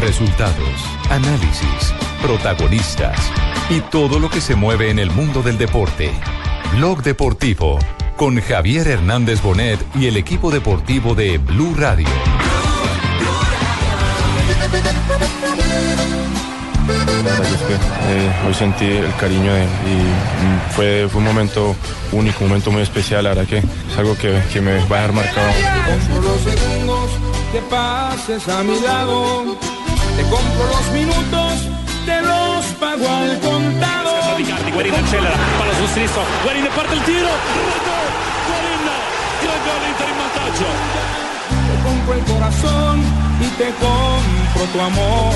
Resultados, análisis, protagonistas y todo lo que se mueve en el mundo del deporte. Blog Deportivo con Javier Hernández Bonet y el equipo deportivo de Blue Radio. La verdad que es que eh, hoy sentí el cariño de, y mm, fue, fue un momento único, un momento muy especial, la verdad que es algo que, que me va a dejar marcado. Compro los segundos que pases a mi lado. Te compro los minutos, te los pago al contado. Guarín accelera, palo sul sinistro, Guarín parte il tiro, Guarín, gran gol Inter in vantaggio. Te compro el corazón y te compro tu amor.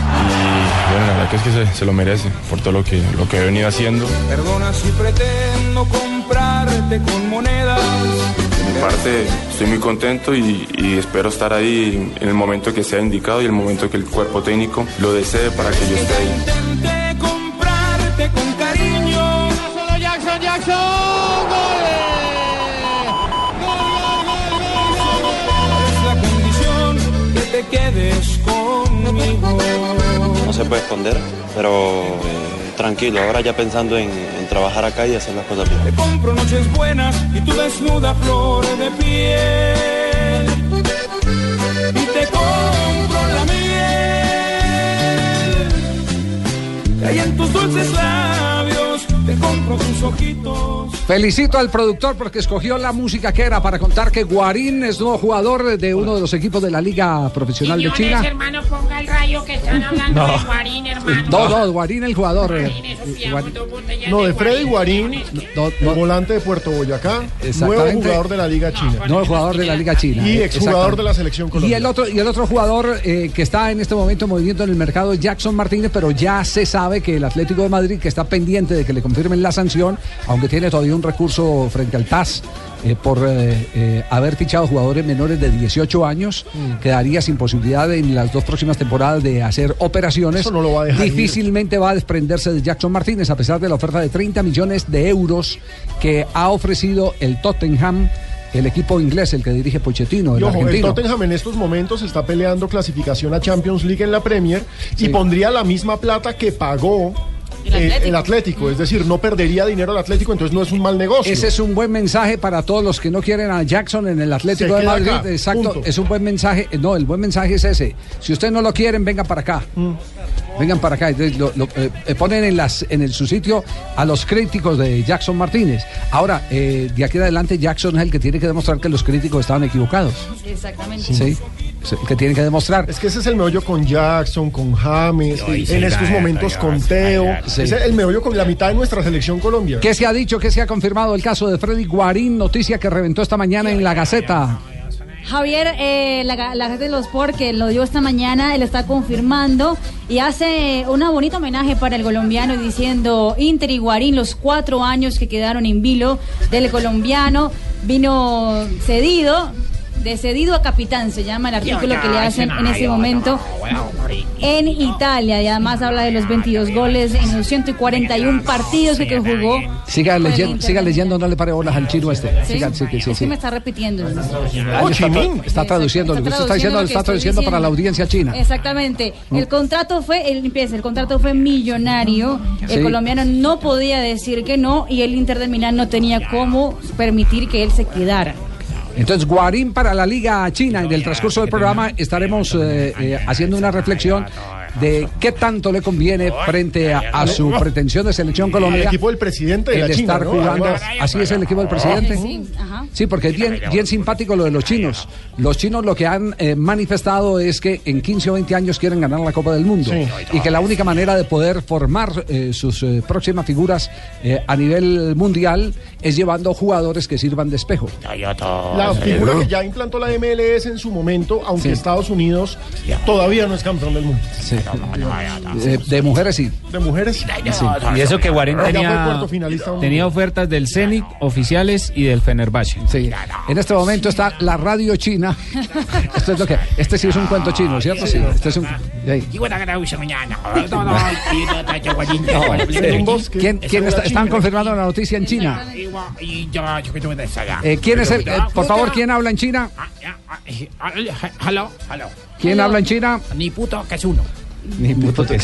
Y bueno, la verdad que es que se, se lo merece por todo lo que, lo que he venido haciendo. Perdona si pretendo comprarte con monedas. Mi parte estoy muy contento y, y espero estar ahí en el momento que sea indicado y el momento que el cuerpo técnico lo desee para que yo esté ahí. Intenté comprarte con cariño. Solo Jackson, Jackson, Es la condición que te quedes conmigo. no se puede esconder, pero eh, tranquilo, ahora ya pensando en, en trabajar acá y hacer las cosas bien. Te compro noches buenas y tu desnuda flor de piel. Y te compro la miel. Que hay en tus dulces labios. Te compro tus ojitos. Felicito al productor porque escogió la música que era para contar que Guarín es nuevo jugador de uno de los equipos de la Liga Profesional de China. hermano, ponga el rayo que están hablando No. de Guarín, hermano. No, no, Guarín el jugador. eh, Guarín, Guarín. No, de Freddy Guarín, No, no, volante de Puerto Boyacá, nuevo Exactamente. jugador de la Liga China. no, jugador de la Liga China. Y eh, exjugador de la selección Y colombiana. el otro, y el otro jugador eh, que está en este momento moviendo en el mercado es Jackson Martínez, pero ya se sabe que el Atlético de Madrid, que está pendiente de que le confirmen la sanción, aunque tiene todavía un recurso frente al TAS eh, por eh, eh, haber fichado jugadores menores de 18 años, Mm. quedaría sin posibilidad en las dos próximas temporadas de hacer operaciones. Eso no lo va a dejar ir. Difícilmente va a desprenderse de Jackson Martínez, a pesar de la oferta de 30 millones de euros que ha ofrecido el Tottenham. El equipo inglés, el que dirige Pochettino, el. Tottenham en estos momentos está peleando clasificación a Champions League en la Premier Sí. y pondría la misma plata que pagó eh, el Atlético. Es decir, no perdería dinero el Atlético, entonces no es un mal negocio. Ese es un buen mensaje para todos los que no quieren a Jackson en el Atlético Se de Madrid. acá, Exacto, punto. es un buen mensaje. No, el buen mensaje es ese. Si ustedes no lo quieren, vengan para acá. Mm. Vengan para acá. Entonces, lo- lo, eh, eh, ponen en, las, en el, su sitio a los críticos de Jackson Martínez. Ahora, eh, de aquí en adelante, Jackson es el que tiene que demostrar que los críticos estaban equivocados. Exactamente. ¿Sí? Que tiene que demostrar. Es que ese es el meollo con Jackson, con James, en estos vaya, momentos vaya, con vaya, Teo. sí. Es el meollo con la mitad de nuestra selección Colombia. ¿Qué se ha dicho? ¿Qué se ha confirmado el caso de Freddy Guarín? Noticia que reventó esta mañana en la Gaceta. Javier, eh, la, la gente de los Sport que lo dio esta mañana, él está confirmando y hace un bonito homenaje para el colombiano diciendo Inter y Guarín, los cuatro años que quedaron en vilo del colombiano, vino cedido, de cedido a capitán, se llama el artículo que le hacen en ese momento en Italia y además habla de los 22 goles en los 141 partidos que, que jugó. Siga, leyendo, siga leyendo, no le pare bolas al chino este. ¿Sí? Siga, sí, sí, sí, me está repitiendo. Ah, está, tra- está traduciendo, lo que usted está diciendo lo está traduciendo para la audiencia china. Exactamente. El contrato fue, el, empieza, el contrato fue millonario. El Sí. colombiano no podía decir que no y el Inter de Milán no tenía cómo permitir que él se quedara. Entonces, Guarín para la Liga China. En el transcurso del programa estaremos eh, eh, haciendo una reflexión de qué tanto le conviene frente a, a su pretensión de selección Colombia. Al equipo del presidente de el China, estar ¿no? jugando. Así es el equipo del presidente. Sí. Sí, porque es bien, bien simpático lo de los chinos. Los chinos lo que han eh, manifestado es que en 15 o 20 años quieren ganar la Copa del Mundo Sí. y que la única manera de poder formar eh, sus eh, próximas figuras eh, a nivel mundial es llevando jugadores que sirvan de espejo. La figura que ya implantó la MLS en su momento, aunque Sí. Estados Unidos todavía no es campeón del mundo. Eh, de mujeres sí. De mujeres, Y eso que fue tenía, tenía ofertas del Zenit, oficiales y del Fenerbahce. Sí. En este momento está la radio china. Esto es lo que. Este sí es un cuento chino, ¿cierto? Sí. Este es un. ¿Quién, quién está, están confirmando la noticia en China? Eh, ¿Quién es el, eh, por favor, quién habla en China? Hello, hello. ¿Quién habla en China? Ni puto que es uno. Ni puto que.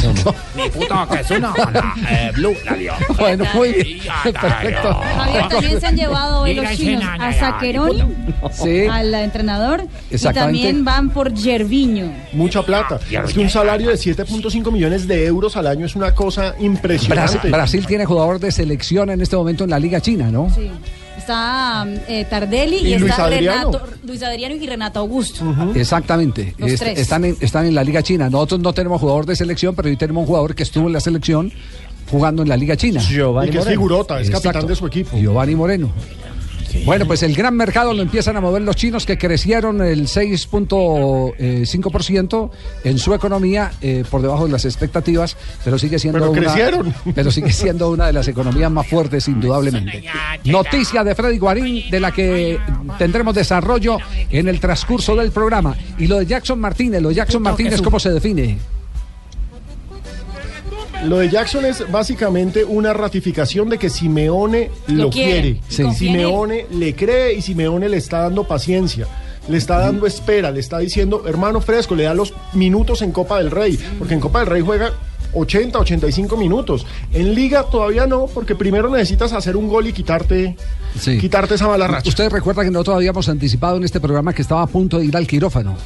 Ni puto que es uno. La, eh, Blue, la dio. Bueno, muy bien. Perfecto. Javier, también se han llevado hoy los chinos a Saqueroni, Sí. al entrenador, y también van por Gerviño. mucha plata. Es que un salario de 7.5 millones de euros al año es una cosa Brasil, impresionante. Brasil tiene jugador de selección en este momento en la Liga China, ¿no? Sí. Está eh, Tardelli y, Y Luis está Adriano. Renato, Luis Adriano y Renato Augusto. Exactamente. Est- tres. están, en, están en la Liga China. Nosotros no tenemos jugador de selección, pero hoy tenemos un jugador que estuvo en la selección jugando en la Liga China. Giovanni Y que es figurota, es capitán de su equipo. Giovanni Moreno. Bueno, pues el gran mercado lo empiezan a mover los chinos que crecieron el 6.5% en su economía eh, por debajo de las expectativas, pero sigue siendo Pero una, crecieron. pero sigue siendo una de las economías más fuertes indudablemente. Noticia de Freddy Guarín de la que tendremos desarrollo en el transcurso del programa y lo de Jackson Martínez, lo de Jackson Martínez cómo se define. Lo de Jackson es básicamente una ratificación de que Simeone lo, Lo quiere. Sí. Simeone le cree y Simeone le está dando paciencia. Le está dando espera, le está diciendo, hermano fresco, le da los minutos en Copa del Rey, porque en Copa del Rey juega 80, 85 minutos. En Liga todavía no, porque primero necesitas hacer un gol y quitarte, quitarte esa mala racha. Ustedes recuerdan que nosotros habíamos anticipado en este programa que estaba a punto de ir al quirófano.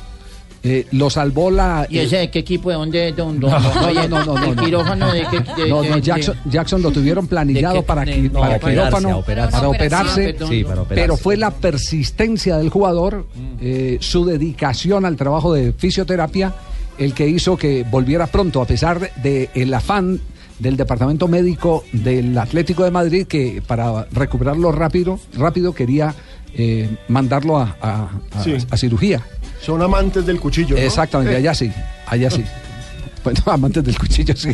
Eh, lo salvó la. ¿Y ese de qué equipo? ¿De dónde? ¿De dónde? No, no, no, no, ¿El no. quirófano de qué? de- No, de- no, de- Jackson, Jackson lo tuvieron planillado ¿De para, De- qui- no, para operarse, quirófano, operarse. para operarse. Sí, para operarse. pero fue la persistencia del jugador, eh, su dedicación al trabajo de fisioterapia, el que hizo que volviera pronto, a pesar del el afán del departamento médico del Atlético de Madrid, que para recuperarlo rápido, rápido quería eh, mandarlo a, a- a- Sí. a cirugía. Son amantes del cuchillo. ¿no? Exactamente, allá sí, allá sí. Bueno, amantes del cuchillo, sí.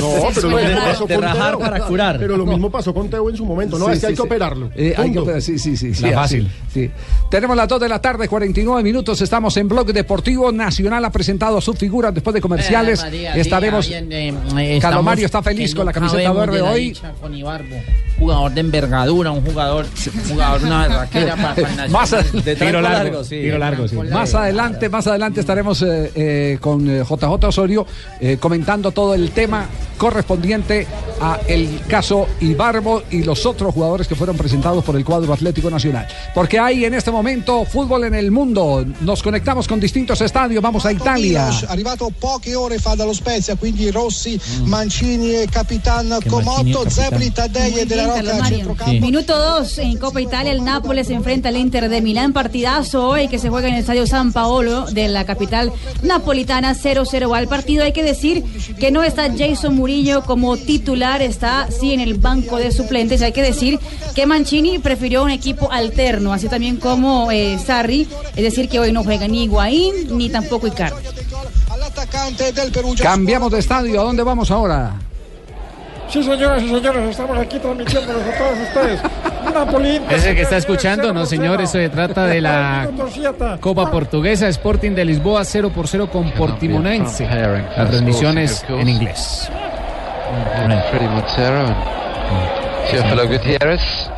No, pero lo mismo pasó de con rajar Teo. para curar. Pero lo mismo pasó con Teo en su momento. No, Sí, es que sí, hay que sí. operarlo. Eh, hay que Punto. operar, sí, sí, sí. sí, así, fácil. sí. Tenemos las 2 de la tarde, 49 minutos. Estamos en Blog Deportivo. Nacional ha presentado sus figuras después de comerciales. Eh, María, Estaremos. eh, eh, Calomario está feliz con la camiseta verde de la hoy. con Ibarbo. Jugador de envergadura, un jugador, un jugador una berraquera para, para el Nacional. Más, a- Tiro largo, tiro largo, sí. Más adelante, más adelante estaremos eh, eh, con eh, JJ Osorio eh, comentando todo el tema correspondiente a el caso Ibarbo y los otros jugadores que fueron presentados por el cuadro Atlético Nacional. Porque hay en este momento fútbol en el mundo. Nos conectamos con distintos estadios. Vamos a Italia. Arrivato poche ore fa dallo Spezia, quindi Rossi, Mancini e Capitan Comotto, Zebri, Taddei e Della Rocca centrocampo. Minuto 2 en Copa Italia, el Nápoles se enfrenta al Inter de Milán, partidazo hoy que se juega en el Estadio San Paolo de la capital napolitana, 0-0 va el partido. Hay que decir que no está Jason Murillo como titular, está sí en el banco de suplentes. Hay que decir que Mancini prefirió un equipo alterno, así también como eh, Sarri, es decir que hoy no juega ni Higuaín ni tampoco Icardi. Cambiamos de estadio. ¿A dónde vamos ahora? Sí, señoras y señores, estamos aquí transmitiéndoles a todos ustedes. Napoli. Ese que está escuchando, no señor, eso se trata de la Copa Portuguesa, Sporting de Lisboa 0 por 0 con Portimonense. La transmisión es en inglés. And Teófilo Gutiérrez.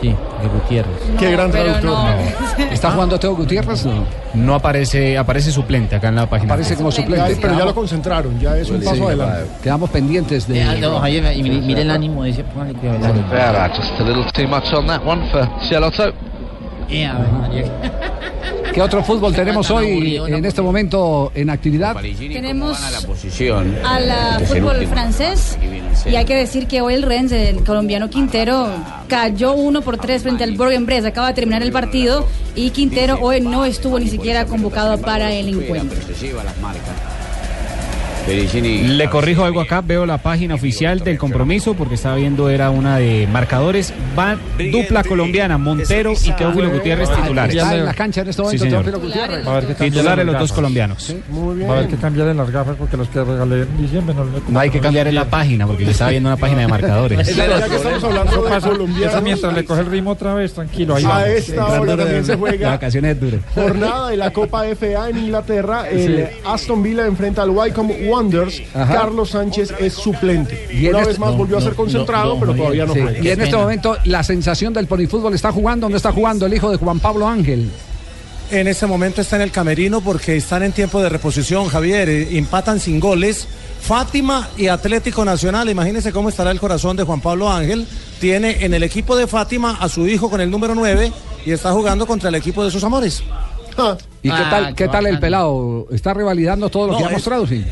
Sí, de Gutiérrez. Qué gran traductor. no. ¿Está jugando Teo Gutiérrez? No. No aparece, aparece suplente acá en la página. Aparece como suplente. Pero ya lo concentraron, ya es un paso adelante. Quedamos pendientes de. Eh, no, Javier, y mire, el ánimo de ese póngale que just a little too much on that one for Cielotto. María. ¿Qué otro fútbol tenemos hoy en este momento en actividad? Tenemos posición. al fútbol francés y hay que decir que hoy el Rennes, el colombiano Quintero, cayó 1 por 3 frente al Bourg-en-Bresse. Acaba de terminar el partido y Quintero hoy no estuvo ni siquiera convocado para el encuentro. Le corrijo algo acá, veo la página oficial del compromiso porque estaba viendo era una de marcadores. Va dupla colombiana, Montero y Teófilo Gutiérrez titulares. Está en la cancha en este momento Sí. Teófilo Gutiérrez. A que cambiar Titulares los dos colombianos. Va a haber que cambiar las gafas porque los que regalé en diciembre no le No hay que cambiar en la página porque yo estaba viendo una página de marcadores. Ya que estamos hablando de colombianos, mientras le coge el ritmo otra vez, tranquilo, ahí a esta hora también se juega vacaciones duras. jornada de la Copa FA en Inglaterra. El Aston Villa enfrenta al Wycombe Wanderers. Ajá. Carlos Sánchez es suplente. Y Una este- vez más volvió a ser concentrado, pero todavía no Sí, juega. Y en este momento la sensación del polifútbol está jugando, ¿dónde está jugando el hijo de Juan Pablo Ángel? En este momento está en el camerino porque están en tiempo de reposición, Javier. eh, Empatan sin goles. Fátima y Atlético Nacional. Imagínense cómo estará el corazón de Juan Pablo Ángel. Tiene en el equipo de Fátima a su hijo con el número 9 y está jugando contra el equipo de sus amores. ¿Y qué Ah, tal, qué qué tal el pelado? ¿Está revalidando todo lo No, que ha es- mostrado? Sí.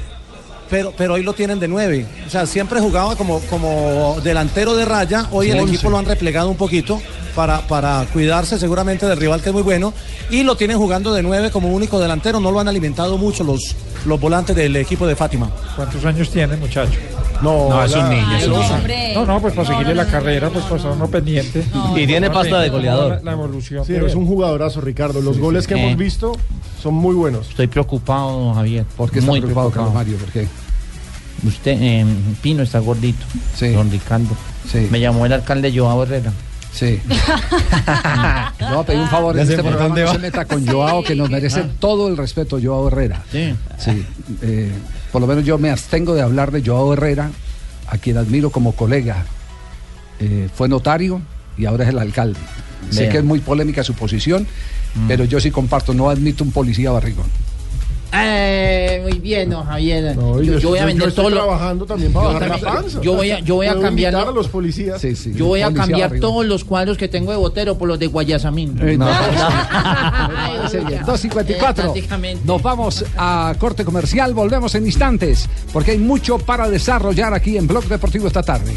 Pero, pero hoy lo tienen de 9. O sea, siempre jugaba como, como delantero de raya. Hoy el Once. equipo lo han replegado un poquito para, para cuidarse seguramente del rival que es muy bueno. Y lo tienen jugando de 9 como único delantero. No lo han alimentado mucho los, los volantes del equipo de Fátima. ¿Cuántos años tiene, muchacho? No, No, es un niño, es un niño. Hombre. No, no, pues para seguirle la carrera, pues para estar uno pendiente. Y tiene pasta de goleador. La, evolución. Sí, es un jugadorazo, Ricardo. Los goles que Eh. hemos visto son muy buenos. Estoy preocupado, don Javier. ¿Por qué está Muy preocupado, Carlos Mario? ¿Por qué? Usted, eh, Pino está gordito. Sí. Don Ricardo. Sí. Me llamó el alcalde Joao Herrera. Sí. A pedir un favor en este programa. dónde No va. se meta con Joao, que nos merece todo el respeto, Joao Herrera. Sí. Sí. eh, por lo menos yo me abstengo de hablar de Joao Herrera, a quien admiro como colega. Eh, fue notario y ahora es el alcalde. Sé que es muy polémica su posición, pero yo sí comparto, no admito un policía barrigón. Eh, muy bien, don Javier. No, yo, yo voy a vender estoy todo lo- trabajando también para Yo bajar la también- panza. yo voy a- yo voy a cambiar a los policías. Sí, sí, Yo voy a cambiar todos los cuadros que tengo de Botero por los de Guayasamín. Eh, no. Oiga. 2.54. Eh. Nos vamos a corte comercial. Volvemos en instantes porque hay mucho para desarrollar aquí en Blog Deportivo esta tarde.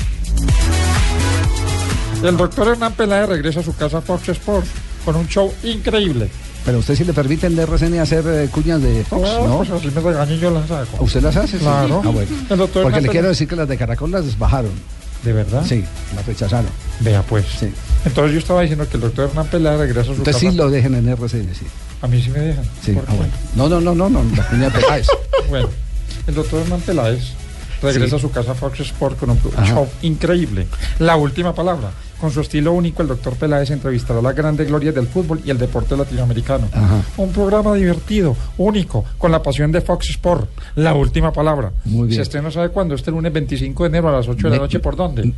El doctor Hernán Peláez regresa a su casa Fox Sports con un show increíble. Pero a usted sí le permiten de RCN hacer eh, cuñas de Fox, Bueno, ¿no? Pues así me regañé yo las hago. ¿Usted las hace? Sí. Claro. Ah, bueno. Porque le quiero decir que las de Caracol las bajaron. ¿De verdad? Sí, las rechazaron. Vea pues. Sí. Entonces yo estaba diciendo que el doctor Hernán Peláez regresa a su Usted sí lo dejen en RCN, sí. A mí sí me dejan. Sí, ¿Por ah, bueno. No, no, no, no, no, la cuña de Peláez. Bueno, el doctor Hernán Peláez regresa Sí. a su casa Fox Sport con un Ajá. show increíble. La última palabra. Con su estilo único, el doctor Peláez entrevistará las grandes glorias del fútbol y el deporte latinoamericano. Ajá. Un programa divertido, único, con la pasión de Fox Sport. La última palabra. Muy bien. Se estrena, ¿sabe cuándo? Este lunes 25 de enero a las 8 de la noche. ¿Por dónde?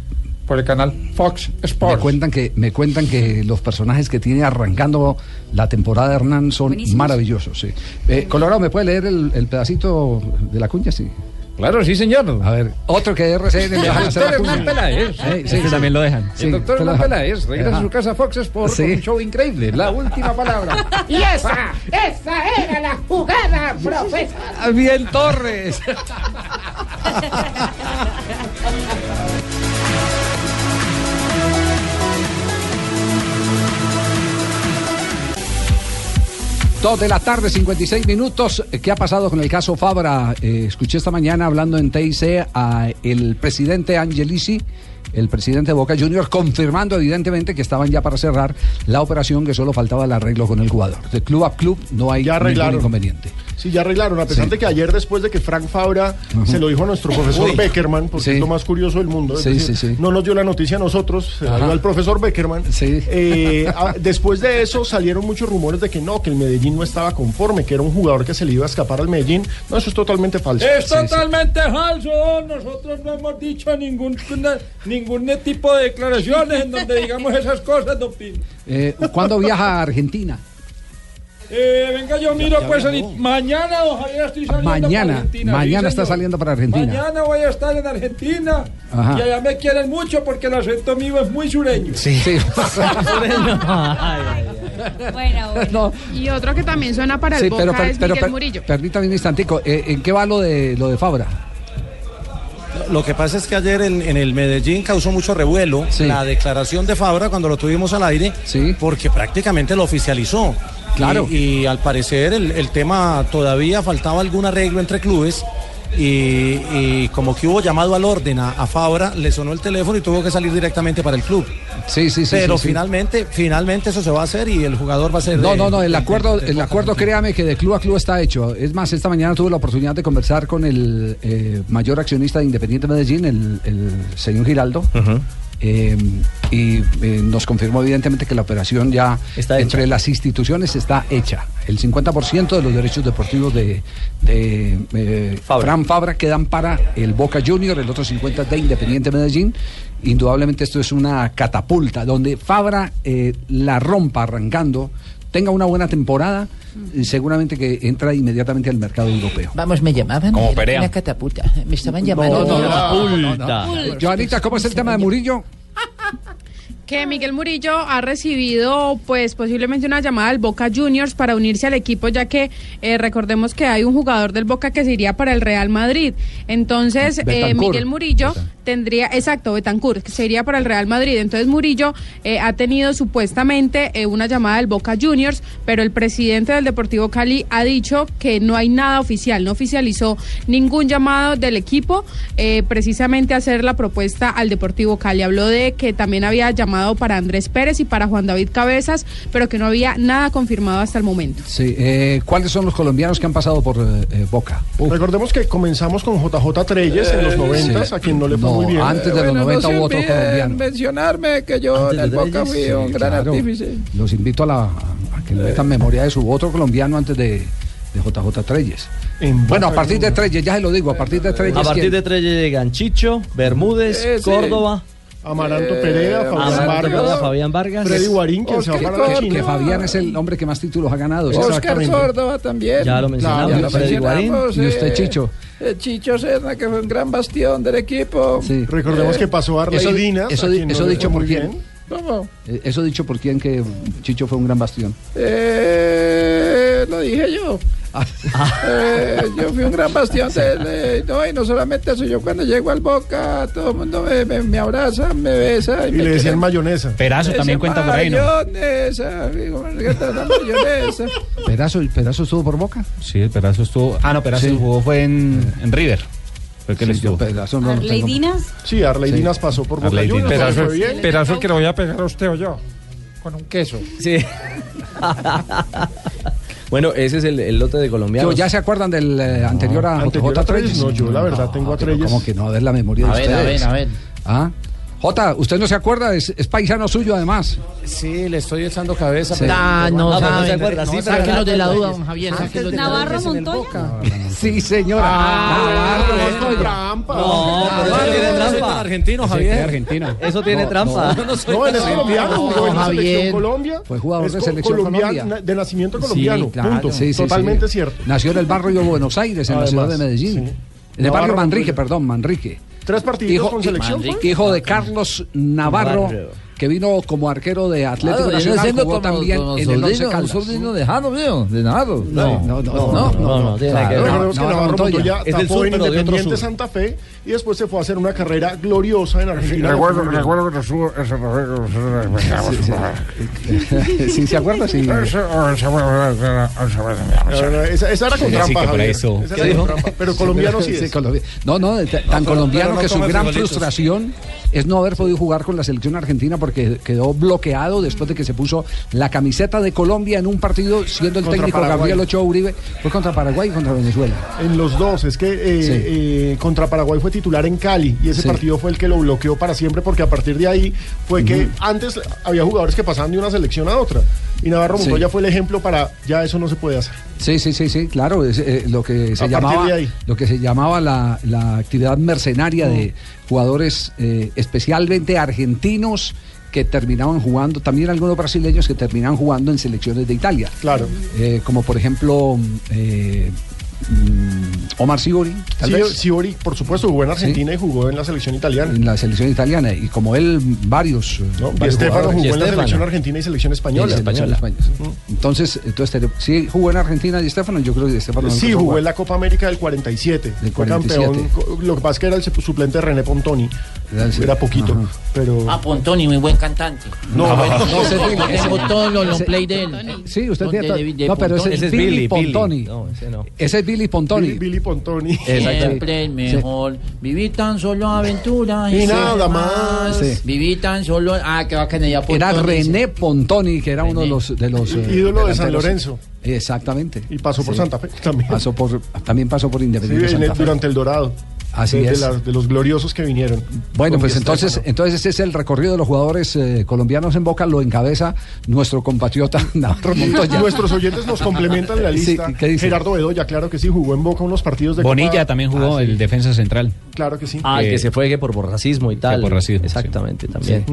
Por el canal Fox Me Sports. cuentan que me cuentan que los personajes que tiene arrancando la temporada de Hernán son Buenísimos. maravillosos. Sí. Eh, Colorado, ¿me puede leer el, el pedacito de la cuña? Sí. Claro, sí, señor. A ver, otro que RCN le dejan El doctor. Hernán Peláez. Sí, sí, sí. también lo dejan. Sí, el doctor Hernán. Peláez regresa Ajá. a su casa Fox Sports Sí. con un show increíble. La última palabra. Y esa, esa era la jugada, profesor. Bien, Torres. Dos de la tarde, 56 minutos. ¿Qué ha pasado con el caso Fabra? Eh, escuché esta mañana hablando en TIC a el presidente Angelici, el presidente de Boca Juniors, confirmando evidentemente que estaban ya para cerrar la operación, que solo faltaba el arreglo con el jugador. De club a club no hay Ya ningún inconveniente. Sí, ya arreglaron, a pesar Sí. de que ayer después de que Frank Fabra se lo dijo a nuestro profesor Uy. Beckerman, porque Sí. es lo más curioso del mundo, es Sí, decir, sí, sí. no nos dio la noticia a nosotros, se la dio al profesor Beckerman. Eh, a- después de eso salieron muchos rumores de que no, que el Medellín no estaba conforme, que era un jugador que se le iba a escapar al Medellín. No, eso es totalmente falso. Es totalmente falso. Nosotros no hemos dicho ningún, ningún tipo de declaraciones en donde digamos esas cosas, don Pino. Eh, ¿Cuándo viaja a Argentina? Eh, venga, yo miro pues ahorita- mañana, Javier, estoy saliendo para Mañana, Argentina. mañana sí, está saliendo para Argentina. Mañana voy a estar en Argentina Ajá. y allá me quieren mucho porque el acento mío es muy sureño. Sí. sí. Bueno, No. Y otro que también suena para el Sí, Boca pero, per- es pero Miguel Murillo. permítame un instantico. eh, ¿En qué va lo de, lo de Fabra? Lo que pasa es que ayer en, en el Medellín causó mucho revuelo la declaración de Fabra cuando lo tuvimos al aire, porque prácticamente lo oficializó. Claro. Y, y al parecer el, el tema todavía faltaba algún arreglo entre clubes. Y, y como que hubo llamado al orden a, a Fabra, le sonó el teléfono y tuvo que salir directamente para el club. Sí, sí, sí. Pero sí, sí. finalmente, finalmente eso se va a hacer y el jugador va a ser. No, de- no, no, el de- acuerdo, de- de el acuerdo, créame que de club a club está hecho. Es más, esta mañana tuve la oportunidad de conversar con el eh, mayor accionista de Independiente Medellín, el, el señor Giraldo. Eh, y eh, nos confirmó evidentemente que la operación ya entre las instituciones está hecha. El 50% de los derechos deportivos de, de eh, Fran Fabra quedan para el Boca Junior, el otro 50% de Independiente Medellín. Indudablemente esto es una catapulta, donde Fabra la rompa arrancando, tenga una buena temporada, y seguramente que entra inmediatamente al mercado europeo. Vamos, me llamaban. Como Perea. Una catapulta. Me estaban llamando. no, no, no, Joanita, ¿cómo es el tema de Murillo? Que Miguel Murillo ha recibido pues posiblemente una llamada del Boca Juniors para unirse al equipo ya que eh, recordemos que hay un jugador del Boca que se iría para el Real Madrid. Entonces eh. Miguel Murillo tendría exacto Betancourt que se iría para el Real Madrid. Entonces Murillo eh, ha tenido supuestamente eh, una llamada del Boca Juniors pero el presidente del Deportivo Cali ha dicho que no hay nada oficial no oficializó ningún llamado del equipo eh, precisamente a hacer la propuesta al Deportivo Cali. Habló de que también había llamado para Andrés Pérez y para Juan David Cabezas, pero que no había nada confirmado hasta el momento. Sí, eh, ¿cuáles son los colombianos que han pasado por eh, eh, Boca? Recordemos que comenzamos con JJ Treyes en los Eh, 90, sí. a quien no le fue No, muy bien. antes de los 90 hubo otro colombiano. mencionarme que yo en el Boca fui un gran Claro. artífice. Los invito a, la, a que le metan memoria de su otro colombiano antes de, de JJ Treyes. Bueno, a partir de Treyes, ya se lo digo, a partir de Treyes. A partir ¿quién? de tres llegan Chicho, Bermúdez, Eh, sí. Córdoba. Amaranto Perea, Fabián Amaranto Vargas, Fabián Vargas. Freddy Guarín, quien se va para la que, China. que Fabián es el hombre que más títulos ha ganado. ¿sí? Oscar. Córdoba también. Ya lo mencionamos, Ya lo Freddy Guarín. mencionamos, Y usted, eh, Chicho. eh, Chicho Serna, que fue un gran bastión del equipo. Recordemos Eh, que pasó Eso, eso, a di- quien no eso le dicho muy bien. ¿Cómo? Eh, Eso dicho por quién que Chicho fue un gran bastión. Eh, lo dije yo. Ah. Eh, yo fui un gran bastión de eh, no, y no solamente eso, yo cuando llego al Boca, todo el mundo me, me, me abraza, me besa. Y me le decían mayonesa. Perazo me también cuenta por ahí, ¿no? Mayonesa, digo, ¿qué tal la mayonesa? ¿Pedazo, pedazo estuvo por Boca? Sí, el Perazo estuvo. Ah, no, Perazo Sí. jugó fue en, en River. Fue que él Sí, no. ¿Arleidinas? Sí, Arley Sí. Dinas pasó por Boca Juniors, Pedazo, fue bien. pedazo que lo voy a pegar a usted o yo. Con un queso. Sí. bueno, ese es el, el lote de colombianos. ¿Ya se acuerdan del eh, anterior a JJ a Treyes, Treyes? no, yo la verdad tengo a Treyes. Como que no, a ver la memoria A de ver, a ver, a ver. ¿Ah? Jota, usted no se acuerda, es, es paisano suyo además. Sí, le estoy echando cabeza. Sí. Ah, no, pero no saben. se acuerda, sí, pero sáquenos de la duda, don Javier. sáquenos de. Navarro Montoya. Sí, señora. Ah, Navarro es Montoya. trampa. No, pero eso tiene trampa. argentino, Sí, Javier. argentino. Eso tiene No, trampa. No, no No, él es colombiano, jugó en la Javier. selección Colombia. Fue jugador de selección Colombia. De nacimiento colombiano, Sí, punto. Sí, sí, Totalmente sí. cierto. Nació en el barrio de Buenos Aires, en la ciudad de Medellín. sí. En el barrio Manrique, perdón, Manrique. Tres partidos Hijo, con selección. hijo de Carlos Navarro, Navarro. que vino como arquero de Atlético Nacional, jugó también en el Once Caldas. lejano mío, de Navarro. No, no, no, no, no, no, en pero de otro Independiente sur. Santa Fe y después se fue a hacer una carrera gloriosa en Argentina. Recuerdo, recuerdo que estuvo ese Sí, ¿se acuerda? Sí. Esa, esa era con Sí, trampa, Pero colombiano sí es. No, no, tan colombiano que su gran frustración es no haber podido jugar con la selección argentina porque quedó bloqueado después de que se puso la camiseta de Colombia en un partido siendo el Contra técnico Paraguay. Gabriel Ochoa Uribe. Fue contra Paraguay y contra Venezuela. En los dos, es que eh, Sí. eh, contra Paraguay fue titular en Cali y ese Sí. partido fue el que lo bloqueó para siempre porque a partir de ahí fue que antes había jugadores que pasaban de una selección a otra y Navarro Sí. Montoya fue el ejemplo para ya eso no se puede hacer. Sí, sí, sí, sí, claro, es, eh, lo que se A llamaba de ahí. lo que se llamaba la, la actividad mercenaria de jugadores eh, especialmente argentinos que terminaban jugando, también algunos brasileños que terminaban jugando en selecciones de Italia. Claro. Eh, como por ejemplo eh, Omar Sibori, Sí. Sibori, por supuesto, jugó en Argentina y jugó en la selección italiana. En la selección italiana. Y como él, varios. Y varios Estefano jugadores. jugó en la selección argentina y selección española. Sí, española. Entonces, entonces te- sí jugó en Argentina y Estefano, yo creo que Estefano no Sí, jugó jugar. en la Copa América del 47. Del Fue 47. campeón. Lo que pasa es que era el suplente de René Pontoni. Era poquito. Pero. Ah, Pontoni, muy buen cantante. No, buen- no, Yo ese es tengo todos los long play de él. Sí, usted No, tiene No, pero ese Pontoni. es Billy, Pontoni. No, ese no. Ese es Billy Pontoni. Billy, Billy Pontoni. Siempre es mejor. Viví tan solo aventuras. Y nada más. Sí. Viví tan solo. Ah, que bacana ya Era Pontoni. René Pontoni, que era uno de los. De los eh, Ídolo de San. Lorenzo. Exactamente. Y pasó por Sí. Santa Fe también. Pasó por, también pasó por Sí, Independiente en el- Santa Fe. durante el Dorado. Así de, de es. la- de los gloriosos que vinieron. Bueno, pues entonces, entonces ese es el recorrido de los jugadores eh, colombianos en Boca, lo encabeza nuestro compatriota Navarro Montoya. Nuestros oyentes nos complementan la Sí, lista. ¿qué dice? Gerardo Bedoya, claro que sí, jugó en Boca unos partidos de Bonilla Copa- también jugó, Ah, sí, el defensa central. Claro que sí. Ah, Eh, que se fue que por, por racismo y tal. por racismo, Exactamente, también.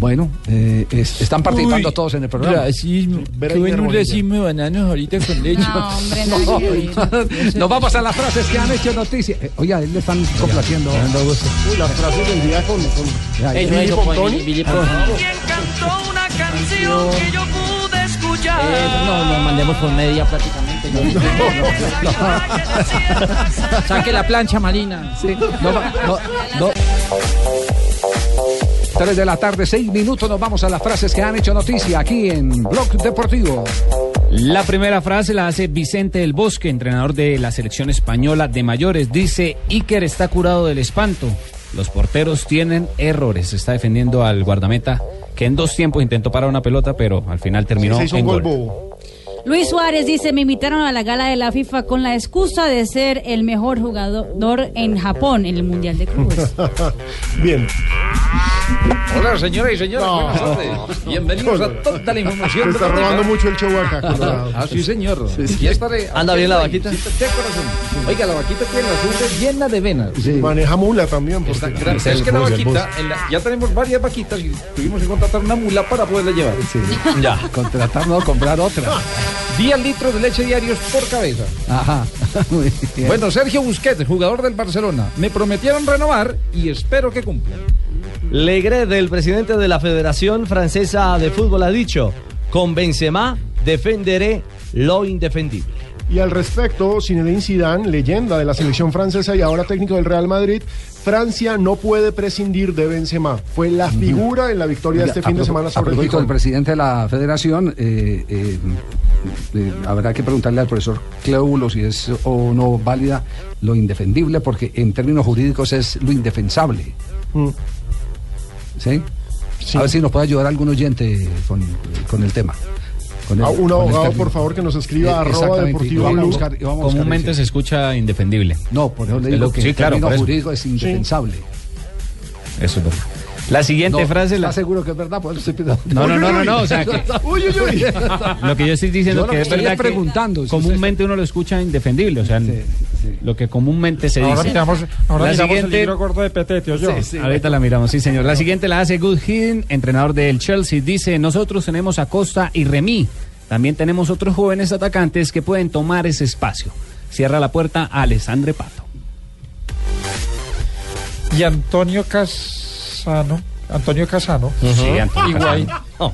Bueno, eh, es- están participando Uy, todos en el programa. Racismo. Qué bueno un racismo de bananos ahorita con leche. No, hombre, no. Nos vamos a las frases que han hecho noticia. Eh, oiga, él le están complaciendo. Uy, las frases del día con, con Billy eso, Pontoni. Billy- Billy Pontoni. cantó una canción que yo pude escuchar. Eso no, nos mandemos por media prácticamente. Saque la plancha, Marina. Sí, no, no, no. Tres de la tarde, seis minutos, nos vamos a las frases que han hecho noticia aquí en Blog Deportivo. La primera frase la hace Vicente del Bosque, entrenador de la selección española de mayores. Dice, Iker está curado del espanto. Los porteros tienen errores. Está defendiendo al guardameta que en dos tiempos intentó parar una pelota, pero al final terminó en gol gol. bobo. Luis Suárez dice, me invitaron a la gala de la FIFA con la excusa de ser el mejor jugador en Japón en el Mundial de Clubes. Bien. Hola, señoras y señores, buenas tardes. Bienvenidos a toda la información. Se está robando mucho el show acá, Colorado. Ah, sí, señor. Ya estaré. ¿Anda bien la vaquita? Oiga, la vaquita tiene la sangre llena de venas. Maneja mula también. Está Es que la vaquita, en la- ya tenemos varias vaquitas y tuvimos que contratar una mula para poderla llevar. Ya. Contratar, no, comprar otra. 10 litros de leche diarios por cabeza. Ajá. Muy bien. Bueno, Sergio Busquets, jugador del Barcelona, me prometieron renovar y espero que cumplan. Legret, el presidente de la Federación Francesa de Fútbol, ha dicho: Con Benzema defenderé lo indefendible. Y al respecto, Zinedine Zidane, leyenda de la selección francesa y ahora técnico del Real Madrid, Francia no puede prescindir de Benzema. Fue la figura en la victoria de este fin de semana sobre el Gijón. presidente de la federación, eh, eh, eh, habrá que preguntarle al profesor Cleulo si es o no válida lo indefendible, porque en términos jurídicos es lo indefensable. Mm. ¿Sí? A ver si nos puede ayudar algún oyente con, con el tema. Con el- A un abogado, término. por favor, que nos escriba Eh, arroba deportivo y vamos a blue. buscar- y vamos a buscar Comúnmente se escucha indefendible. No, por eso le Es digo lo- que sí, claro, eso. jurídicos es indefensable. Eso es verdad. La siguiente No, frase la... ¿Está seguro que es verdad? Por eso estoy pidiendo- No, no, no, no, no, o sea que- Uy, uy, uy. Lo que yo estoy diciendo Yo lo que es estoy verdad preguntando, que si comúnmente uno lo escucha indefendible, o sea, lo que comúnmente se Ahora dice. miramos, ahora la miramos el libro gordo de Petete, ¿o yo? ahorita la miramos, sí señor. La siguiente la hace Good Hidden, entrenador del Chelsea, dice, nosotros tenemos a Costa y Remy, también tenemos otros jóvenes atacantes que pueden tomar ese espacio. Cierra la puerta a Alessandre Pato. Y Antonio Casano. Antonio Casano. Sí, Antonio Higuaín. Casano.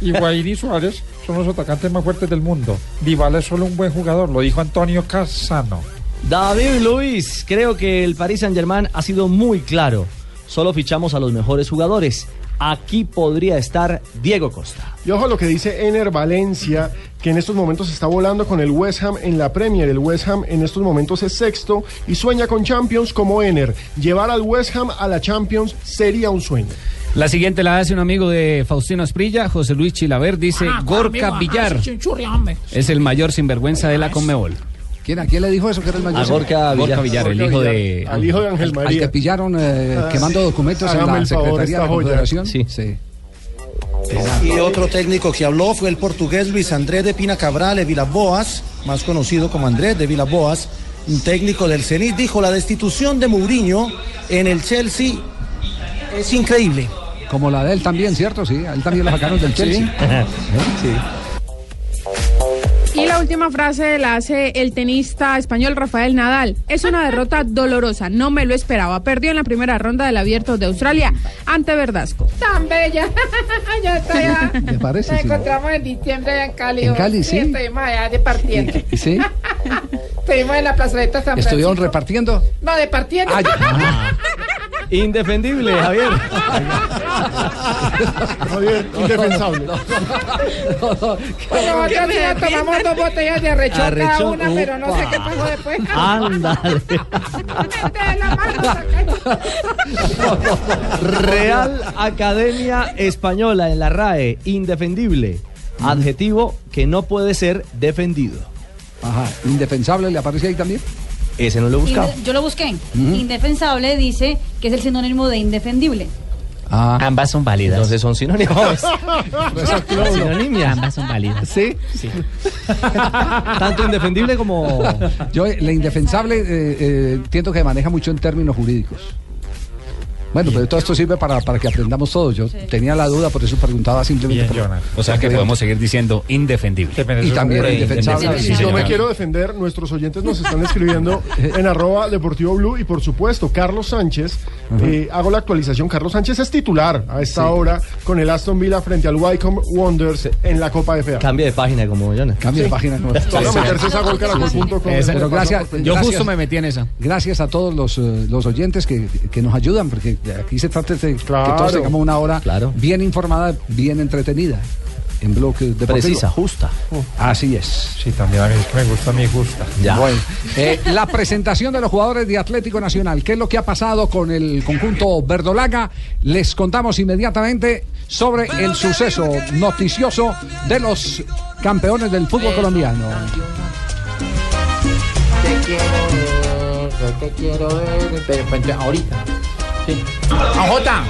Higuaín y Suárez son los atacantes más fuertes del mundo. Dybala es solo un buen jugador, lo dijo Antonio Casano. David Luis, creo que el Paris Saint-Germain ha sido muy claro. Solo fichamos a los mejores jugadores. Aquí podría estar Diego Costa. Y ojo a lo que dice Ener Valencia, que en estos momentos está volando con el West Ham en la Premier. El West Ham en estos momentos es sexto y sueña con Champions como Ener. Llevar al West Ham a la Champions sería un sueño. La siguiente la hace un amigo de Faustino Asprilla, José Luis Chilaver, dice Ah, Gorka Villar es el mayor sinvergüenza de la Conmebol. ¿Quién, ¿A quién le dijo eso que era el mayor? A Gorka Villar. Villar, el hijo de... Al hijo de Ángel Al María. que pillaron eh, Ah, quemando documentos en la favor, Secretaría de la. Confederación. Sí. Y otro técnico que habló fue el portugués Luis Andrés de Pina Cabral de Vilaboas, más conocido como Andrés de Vilaboas, un técnico del Zenit, dijo la destitución de Mourinho en el Chelsea es increíble. Como la de él también, ¿cierto? Sí, a él también lo sacaron del Chelsea. ¿Eh? Sí. Y la última frase la hace el tenista español Rafael Nadal. Es una derrota dolorosa, no me lo esperaba. Perdió en la primera ronda del Abierto de Australia ante Verdasco. Tan bella. Yo estoy a- ¿Me parece? Nos Sí. encontramos en diciembre allá en Cali. ¿En Cali, sí? Estuvimos allá departiendo. ¿Sí? Estuvimos en la plazoleta San ¿Estuvieron Francisco. repartiendo? No, departiendo. Indefendible, Javier. Javier, indefensable. Bueno, nosotros sí nos tomamos dos botellas de arrechón cada una, pero no sé qué pasó después. Ándale. De la mano, Real Academia Española en la RAE, indefendible. Adjetivo que no puede ser defendido. Ajá, indefensable le aparece ahí también. Ese no lo he buscado. Inde- Yo lo busqué. Indefensable dice que es el sinónimo de indefendible. Ambas son válidas. Entonces son sinónimos. Sinonimia. Ambas son válidas. Sí. Sí. Tanto indefendible como. Yo, la indefensable, eh, eh, entiendo que maneja mucho en términos jurídicos. Bueno, pero todo esto sirve para, para que aprendamos todos. Yo tenía la duda, por eso preguntaba simplemente. por- O sea que podemos seguir diciendo indefendible. Y también indefensable. Y Sí, yo me quiero defender, nuestros oyentes nos están escribiendo en arroba Deportivo Blue y por supuesto Carlos Sánchez, eh, hago la actualización, Carlos Sánchez es titular a esta Sí. hora con el Aston Villa frente al Wycombe Wonders en la Copa FA. Cambia de página como Jonas. Cambia de página. como-. Pero gracias, Yo justo me metí en esa. Gracias a todos los, eh, los oyentes que, que nos ayudan, porque aquí se trata de que todos tengamos una hora bien informada, bien entretenida. En bloque de Precisa, justa. Así es. Sí, también a mí es que me gusta a mí justa. Ya. Bueno, eh, la presentación de los jugadores de Atlético Nacional. ¿Qué es lo que ha pasado con el conjunto verdolaga? Les contamos inmediatamente sobre el suceso noticioso de los campeones del fútbol colombiano. Te quiero ver, te quiero ver, pero pues, ahorita. Sí. Jota.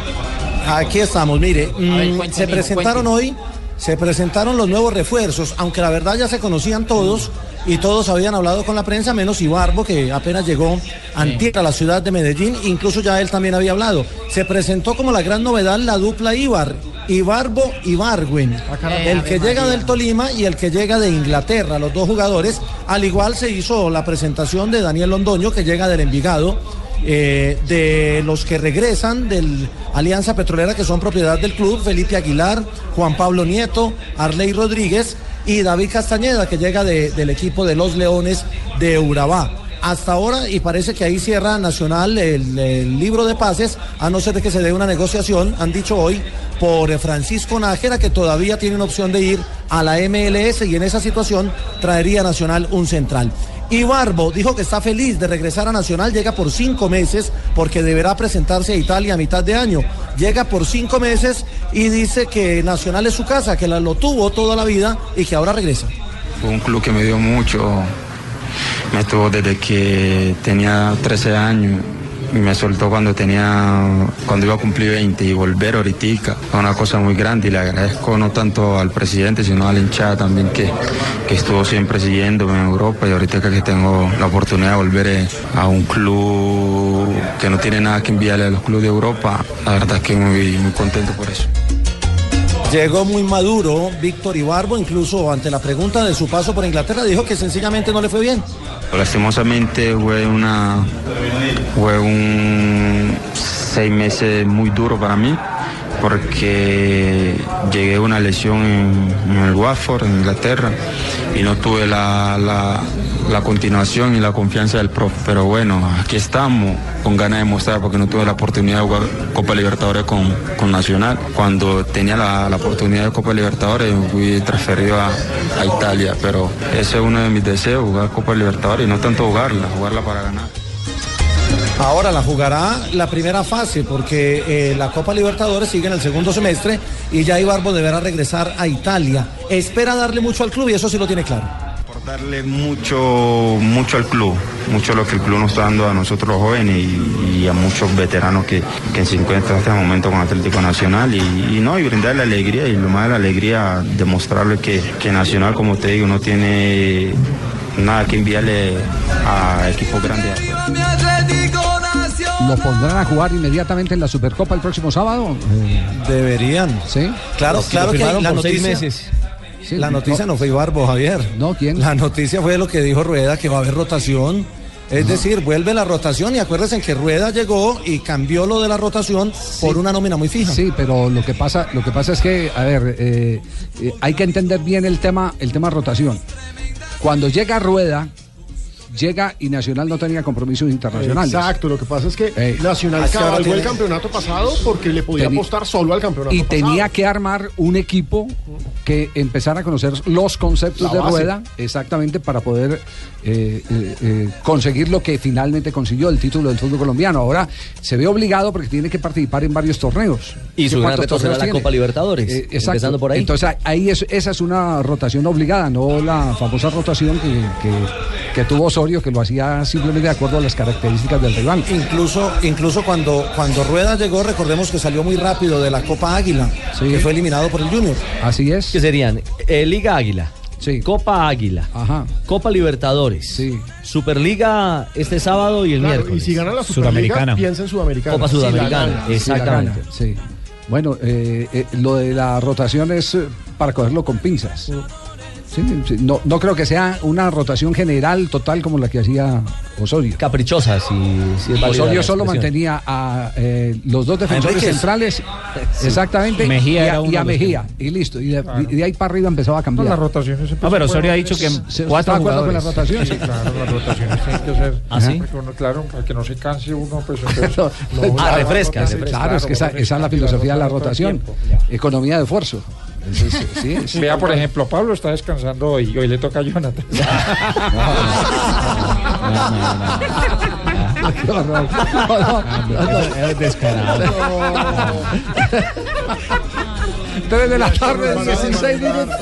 Aquí estamos, mire, ver, mm, se presentaron hoy, se presentaron los nuevos refuerzos, aunque la verdad ya se conocían todos y todos habían hablado con la prensa, menos Ibarbo, que apenas llegó antier a la ciudad de Medellín, incluso ya él también había hablado. Se presentó como la gran novedad la dupla Ibar, Ibarbo y Barwin, el que llega del Tolima y el que llega de Inglaterra, los dos jugadores. Al igual se hizo la presentación de Daniel Londoño, que llega del Envigado eh, de los que regresan del Alianza Petrolera, que son propiedad del club, Felipe Aguilar, Juan Pablo Nieto, Arley Rodríguez y David Castañeda, que llega de- del equipo de los Leones de Urabá. Hasta ahora, y parece que ahí cierra Nacional el, libro de pases, a no ser de que se dé una negociación, han dicho hoy, por Francisco Nájera, que todavía tiene una opción de ir a la MLS y en esa situación traería Nacional un central. Y Barbo dijo que está feliz de regresar a Nacional, llega por cinco meses porque deberá presentarse a Italia a mitad de año. Llega por cinco meses y dice que Nacional es su casa, que la, lo tuvo toda la vida y que ahora regresa. Fue un club que me dio mucho. Me tuvo desde que tenía 13 años me soltó cuando tenía cuando iba a cumplir 20 y volver ahorita fue una cosa muy grande y le agradezco no tanto al presidente sino a la hinchada también que, que estuvo siempre siguiéndome en Europa y ahorita que tengo la oportunidad de volver eh, a un club que no tiene nada que enviarle a los clubes de Europa la verdad es que muy, muy contento por eso. Llegó muy maduro Víctor Ibarbo, incluso ante la pregunta de su paso por Inglaterra, dijo que sencillamente no le fue bien. Lastimosamente fue una fue un seis meses muy duro para mí porque llegué a una lesión en, el Watford, en Inglaterra, y no tuve la- la continuación y la confianza del profe. Pero bueno, aquí estamos con ganas de mostrar porque no tuve la oportunidad de jugar Copa Libertadores con, con Nacional. Cuando tenía la, la oportunidad de Copa Libertadores fui transferido a, a Italia, pero ese es uno de mis deseos, jugar Copa Libertadores y no tanto jugarla, jugarla para ganar. Ahora la jugará la primera fase porque eh, la Copa Libertadores sigue en el segundo semestre y ya Ibarbo deberá regresar a Italia. Espera darle mucho al club y eso sí lo tiene claro. Darle mucho, mucho al club, mucho lo que el club nos está dando a nosotros los jóvenes y, y a muchos veteranos que, que se encuentran en este momento con Atlético Nacional y, y no, y brindarle alegría y lo más de la alegría, demostrarle que, que Nacional, como te digo, no tiene nada que enviarle a equipos grandes. ¿Lo pondrán a jugar inmediatamente en la Supercopa el próximo sábado? Deberían. Sí. Claro, claro que la noticia, meses. La noticia no fue Ibarbo, Javier. No, ¿quién? La noticia fue lo que dijo Rueda, que va a haber rotación. Es decir, vuelve la rotación y acuérdense que Rueda llegó y cambió lo de la rotación por una nómina muy fija. Sí, pero lo que pasa, lo que pasa es que, a ver, eh, eh, hay que entender bien el tema, el tema rotación. Cuando llega Rueda, llega y Nacional no tenía compromisos internacionales. Exacto, lo que pasa es que Eh, Nacional cabalgó el campeonato pasado porque le podía Teni- apostar solo al campeonato y pasado. tenía que armar un equipo que empezara a conocer los conceptos de rueda exactamente para poder eh, eh, eh, conseguir lo que finalmente consiguió el título del fútbol colombiano. Ahora se ve obligado porque tiene que participar en varios torneos. Y su ¿Qué gran reto será la tiene? Copa Libertadores, Eh, exacto. empezando por ahí. Entonces ahí es- esa es una rotación obligada, no la famosa rotación que, que- que tuvo Osorio, que lo hacía simplemente de acuerdo a las características del rival. Incluso, incluso cuando, cuando Rueda llegó, recordemos que salió muy rápido de la Copa Águila, que fue eliminado por el Junior. Así es. Que serían eh, Liga Águila, Copa Águila, Copa Libertadores, Superliga este sábado y el Claro, miércoles. y si gana la Superliga, piensa en Sudamericana. Copa Si la Sudamericana, gana. exactamente. Sí. Bueno, eh, eh, lo de la rotación es eh, para cogerlo con pinzas. Sí, sí, no, no creo que sea una rotación general total como la que hacía Osorio. Caprichosa, si, si es válida Osorio la solo mantenía a eh, los dos defensores centrales, Sí. exactamente, Mejía y a, y a Mejía, y listo. Y de, y de ahí para arriba empezaba a cambiar. No, las rotaciones No, pero Osorio ha dicho que ¿Se- cuatro está de acuerdo con las jugadores. rotaciones? Sí, claro, las rotaciones tienen que ser. ¿Ah, uno, claro, para que no se canse uno, pues entonces. No, no, claro, la rotación, Claro, es que esa, esa es la filosofía de la rotación. Economía de esfuerzo. Eso es- sí, sí. Vea, por ejemplo, Pablo está descansando hoy y hoy le toca a Jonathan. No, no, no, no. Es descarado. Tres de la tarde, 16 minutos.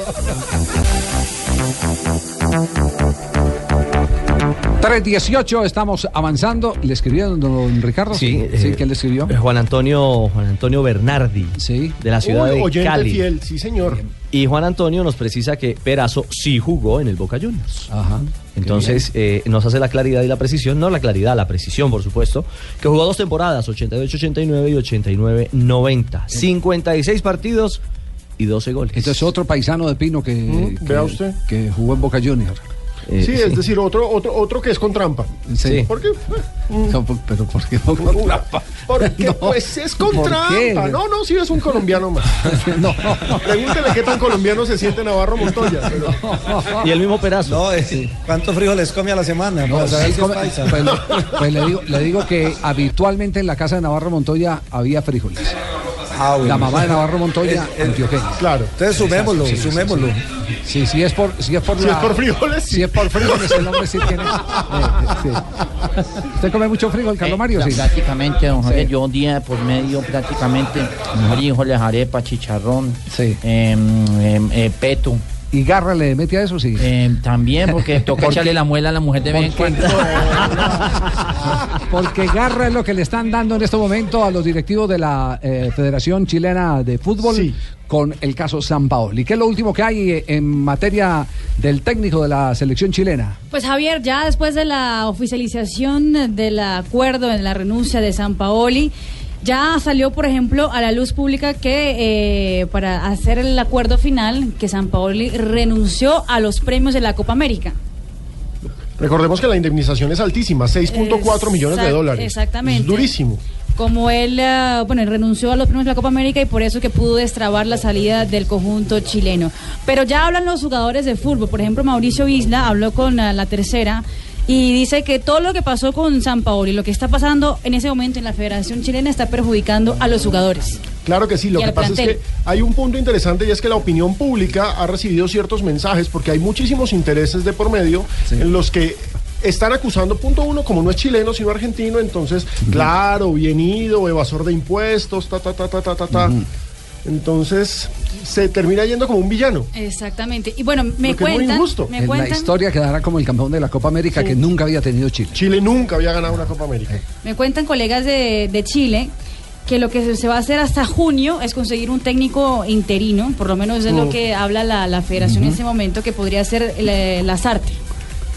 3.18, estamos avanzando. ¿Le escribió don Ricardo? Sí, sí eh, ¿quién le escribió? eh, Juan Antonio, Juan Antonio Bernardi, de la ciudad Uy, de oyente Cali. fiel, sí señor. Y Juan Antonio nos precisa que Perazo sí jugó en el Boca Juniors. Ajá. Entonces eh, nos hace la claridad y la precisión, no la claridad, la precisión, por supuesto, que jugó dos temporadas, 88-89 y 89-90. 56 partidos y 12 goles. Este es otro paisano de Pino que, Mm, que- vea usted. que jugó en Boca Junior. Eh, sí, es decir, otro, otro, otro que es con trampa. Sí. ¿Por qué? No, pero ¿por qué con trampa? Porque No. pues es con trampa. No, no, sí es un colombiano más. no. Pregúntele qué tan colombiano se siente Navarro Montoya. pero- Y el mismo Perazo. No, eh, ¿cuántos frijoles come a la semana? No, sí, es pues, le, pues le digo, le digo que habitualmente en la casa de Navarro Montoya había frijoles. Ah, bueno. La mamá de Navarro Montoya, antioqueña. Claro. Entonces sumémoslo, Sí, sí, sí, sumémoslo. Sí, sí es por, si es por, Si la- es por frijoles, Si es por frijoles, el hombre sí tiene. eh, eh, sí. ¿Usted come mucho frijol, Carlos Mario? Sí. Prácticamente, don Javier, Sí. yo día por medio prácticamente frijoles, arepa, chicharrón, Sí. em, em, eh, peto. ¿Y garra le mete a eso? Sí. Em, también porque toca echarle la muela a la mujer de vez en cuando. Porque garra es lo que le están dando en este momento a los directivos de la eh, Federación Chilena de Fútbol Sí. con el caso San Paoli. ¿Qué es lo último que hay eh, en materia del técnico de la selección chilena? Pues Javier, ya después de la oficialización del acuerdo en la renuncia de San Paoli, ya salió, por ejemplo, a la luz pública que eh, para hacer el acuerdo final, que San Paoli renunció a los premios de la Copa América. Recordemos que la indemnización es altísima, 6.4 millones de dólares. exactamente. Es durísimo. Como él, eh, bueno, él renunció a los premios de la Copa América y por eso que pudo destrabar la salida del conjunto chileno. Pero ya hablan los jugadores de fútbol. Por ejemplo, Mauricio Isla habló con eh, la tercera y dice que todo lo que pasó con San Paolo y lo que está pasando en ese momento en la Federación Chilena está perjudicando a los jugadores. Claro que sí, lo que pasa es que hay un punto interesante y es que la opinión pública ha recibido ciertos mensajes porque hay muchísimos intereses de por medio en los que están acusando, punto uno, como no es chileno sino argentino, entonces, claro, bien ido, evasor de impuestos, ta, ta, ta, ta, ta, ta, ta. Entonces, se termina yendo como un villano. Exactamente. Y bueno, me cuentan, injusto. me en la cuentan, historia quedará como el campeón de la Copa América que nunca había tenido Chile. Chile nunca había ganado una Copa América. me cuentan colegas de, de Chile que lo que se- va a hacer hasta junio es conseguir un técnico interino, por lo menos es lo Mm. que habla la, la federación en ese momento, que podría ser el, eh, Lazarte.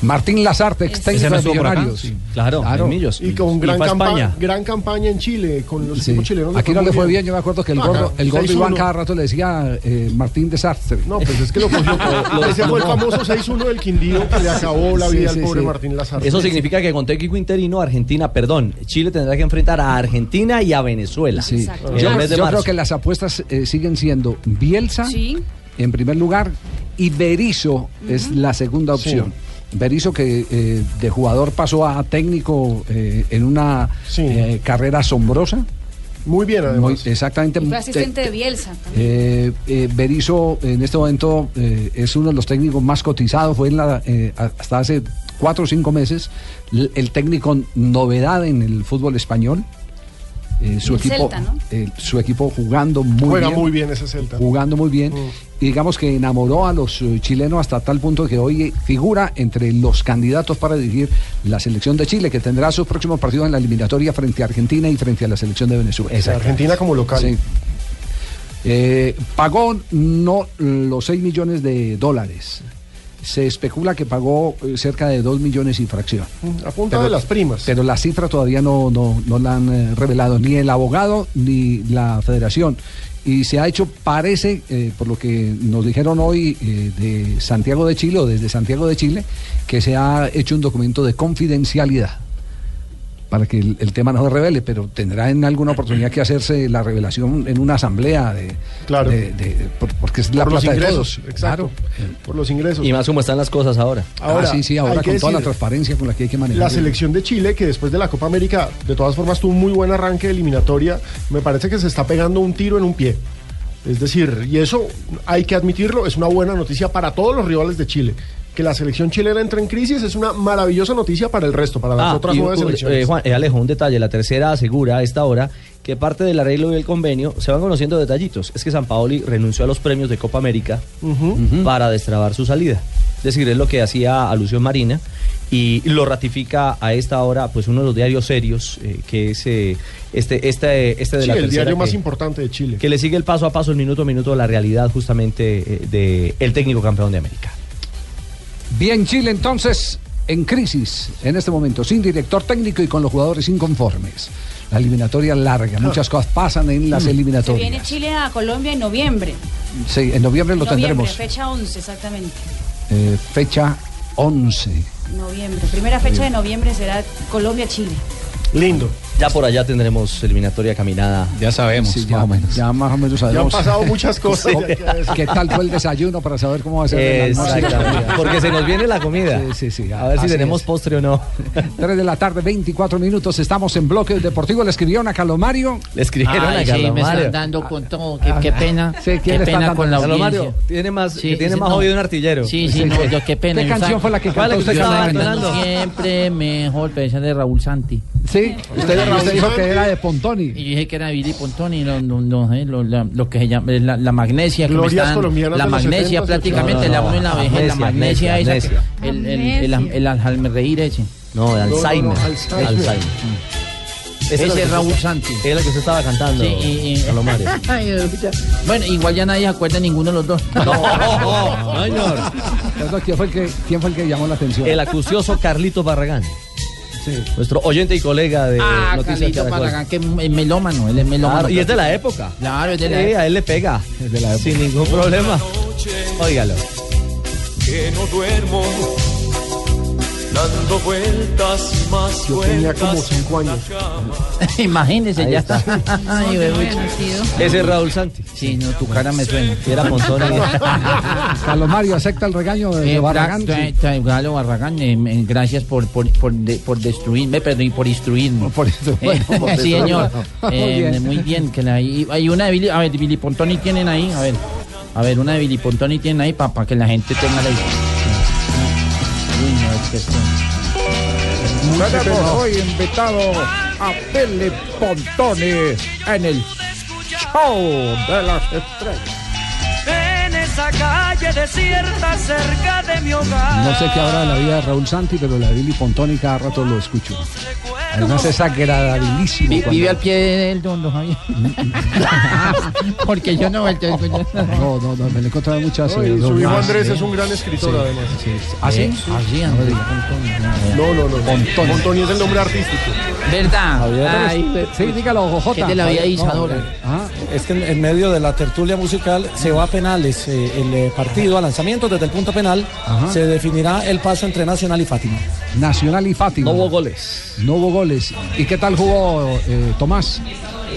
Martín Lazarte, ex técnico de Millonarios. Claro, en Millos. Y con Y gran, a campa- España. gran campaña en Chile, con los Sí. equipos chilenos. Aquí no le fue bien, yo me acuerdo que el No, gordo, el gordo 6-1. Iván cada rato le decía eh, Martín Desastre. No, pues es que lo cogió. Lo- Ese fue el famoso 6-1 del Quindío que le acabó la vida sí, al pobre sí. Martín Lazarte. Eso significa que con técnico interino, Argentina, perdón, Chile tendrá que enfrentar a Argentina y a Venezuela. Sí. Yo, yo creo que las apuestas eh, siguen siendo Bielsa en primer lugar y Berizzo es la segunda opción. Berizzo que eh, de jugador pasó a técnico eh, en una eh, carrera asombrosa. Muy bien, además. exactamente. Y fue Te- asistente de Bielsa. Eh, eh, Berizzo en este momento eh, es uno de los técnicos más cotizados, fue en la, eh, a- hasta hace cuatro o cinco meses el técnico novedad en el fútbol español. Eh, su, El equipo, Celta, ¿no? eh, su equipo jugando muy Juega bien. muy bien ese Celta. Jugando muy bien. Y digamos que enamoró a los eh, chilenos hasta tal punto que hoy figura entre los candidatos para dirigir la selección de Chile, que tendrá sus próximos partidos en la eliminatoria frente a Argentina y frente a la selección de Venezuela. Argentina como local. Sí. Eh, pagó no los 6 millones de dólares. Se especula que pagó eh, cerca de 2 millones y fracción. A punta de las primas. Pero la cifra todavía no, no, no la han eh, revelado ni el abogado ni la federación. Y se ha hecho, parece, eh, por lo que nos dijeron hoy eh, de Santiago de Chile o desde Santiago de Chile, que se ha hecho un documento de confidencialidad para que el, el tema no se revele, pero tendrá en alguna oportunidad que hacerse la revelación en una asamblea de, Claro. de- de- por- porque es la Por los plata de ingresos, todos. exacto. Por los ingresos. Y más como están las cosas ahora. Ahora, ah, sí, sí, ahora con toda la transparencia con la que hay que manejar. La selección de Chile, que después de la Copa América, de todas formas, tuvo un muy buen arranque de eliminatoria, me parece que se está pegando un tiro en un pie. Es decir, y eso hay que admitirlo, es una buena noticia para todos los rivales de Chile. Que la selección chilena entre en crisis es una maravillosa noticia para el resto, para las Ah, otras y, nueve selecciones. eh, Juan, eh, Alejo, un detalle. La tercera asegura a esta hora que parte del arreglo y el convenio se van conociendo detallitos. Es que San Paoli renunció a los premios de Copa América para destrabar su salida. Es decir, es lo que hacía alusión Marina y lo ratifica a esta hora pues uno de los diarios serios eh, que es eh, este, este, este de Sí, la el diario que- más importante de Chile. que le sigue el paso a paso, el minuto a minuto, la realidad justamente eh, de el técnico campeón de América. Bien, Chile entonces en crisis en este momento, sin director técnico y con los jugadores inconformes. La eliminatoria larga, muchas cosas pasan en las Se eliminatorias. viene Chile a Colombia en noviembre. Sí, en noviembre lo noviembre, tendremos. fecha 11 exactamente. Eh, fecha 11. Noviembre. Primera fecha de noviembre será Colombia-Chile. Lindo. Ya por allá tendremos eliminatoria caminada. Ya sabemos, Sí, ya, ya más o menos sabemos. pasado muchas cosas, ¿Cómo- ya. ¿Qué tal fue el desayuno para saber cómo va a ser el. Porque se nos viene la comida. Sí, sí, sí. A ver si tenemos es. postre o no. 3 de la tarde, 24 minutos. Estamos en bloque deportivo. Le escribieron a Calomario. Le escribieron Ay, a sí, Carlos me están dando con todo. Qué, qué pena. Sí, ¿quién qué pena con la audiencia. Mario, tiene más, Sí, que tiene sí, más no. jodido un artillero. Sí, sí, no, yo qué pena. ¿Qué canción fue la que ¿Cuál cantó usted? Siempre mejor, esa de Raúl Santi. Sí, usted, usted dijo que era de Pontoni. Y yo dije que era Billy Pontoni, lo, lo- lo- eh, lo- la- lo que se llama, la, la magnesia. Que me Glorias están- colombianas la de los magnesia 70s, prácticamente, no, la no, uno en la vejez, la magnesia esa. amnesia. que- El, el, el, el, el Alzheimer ese. No, de no, Alzheimer. Alzheimer. Alzheimer. Ese es Raúl Santi. Es lo que usted estaba cantando, Sí, y- y- bueno, igual ya nadie se acuerda de ninguno de los dos. señor. Perdón, ¿Quién fue, el que, ¿Quién fue el que llamó la atención? El acucioso Carlito Barragán. Nuestro oyente y colega de Ah, Noticias Carlito Caracol. Que es melómano, él es melómano. Claro, y es de la época. Claro, es de Sí, la época. a él le pega. Sin ningún problema. Óigalo. que no duermo, dando vueltas y más Yo tenía como cinco años. Imagínese, Ahí ya está. está. Ay, bebé. Ese es Raúl Santi. Sí, no, tu cara me suena. Y era Pontoni. Carlos Mario acepta el regaño de Eh, Barragán. tra- Sí. tra- tra- Galo Barragán, eh, eh, gracias por, por, por, de- por destruirme, perdón, por instruirme. Por eso, bueno, por sí, señor. Muy Eh, bien. muy bien. Que la, y- hay una de Billy, a ver, Billy Pontoni tienen ahí, a ver. A ver, una de Billy Pontoni tienen ahí para que la gente tenga la idea. Tenemos hoy invitado a Billy Pontoni en el show de las estrellas. En esa calle desierta cerca de mi hogar. No sé qué habrá de la vida de Raúl Santi, pero la de Billy Pontoni cada rato lo escucho. Además es agradabilísimo. Vi- cuando- Vive al pie del don, don Javier. Porque yo no vuelto a escuchar. No, no, no, me lo he encontrado muchas No, y veces. su hijo Ah, Andrés sí. es un gran escritor, Sí, además. sí, sí. ¿Ah, sí? Eh, ah, sí, Andrés. No, no, no. Montoni es el nombre artístico. ¿Verdad? Ay, Sí, dígalo, Jota. ¿Qué te la había Isadora? Ah, es que en, en medio de la tertulia musical se va a penales. eh, el eh, partido a lanzamiento desde el punto penal Ajá. se definirá el paso entre Nacional y Fátima. Nacional y Fátima. No hubo goles. No hubo goles. ¿Y qué tal jugó eh, Tomás?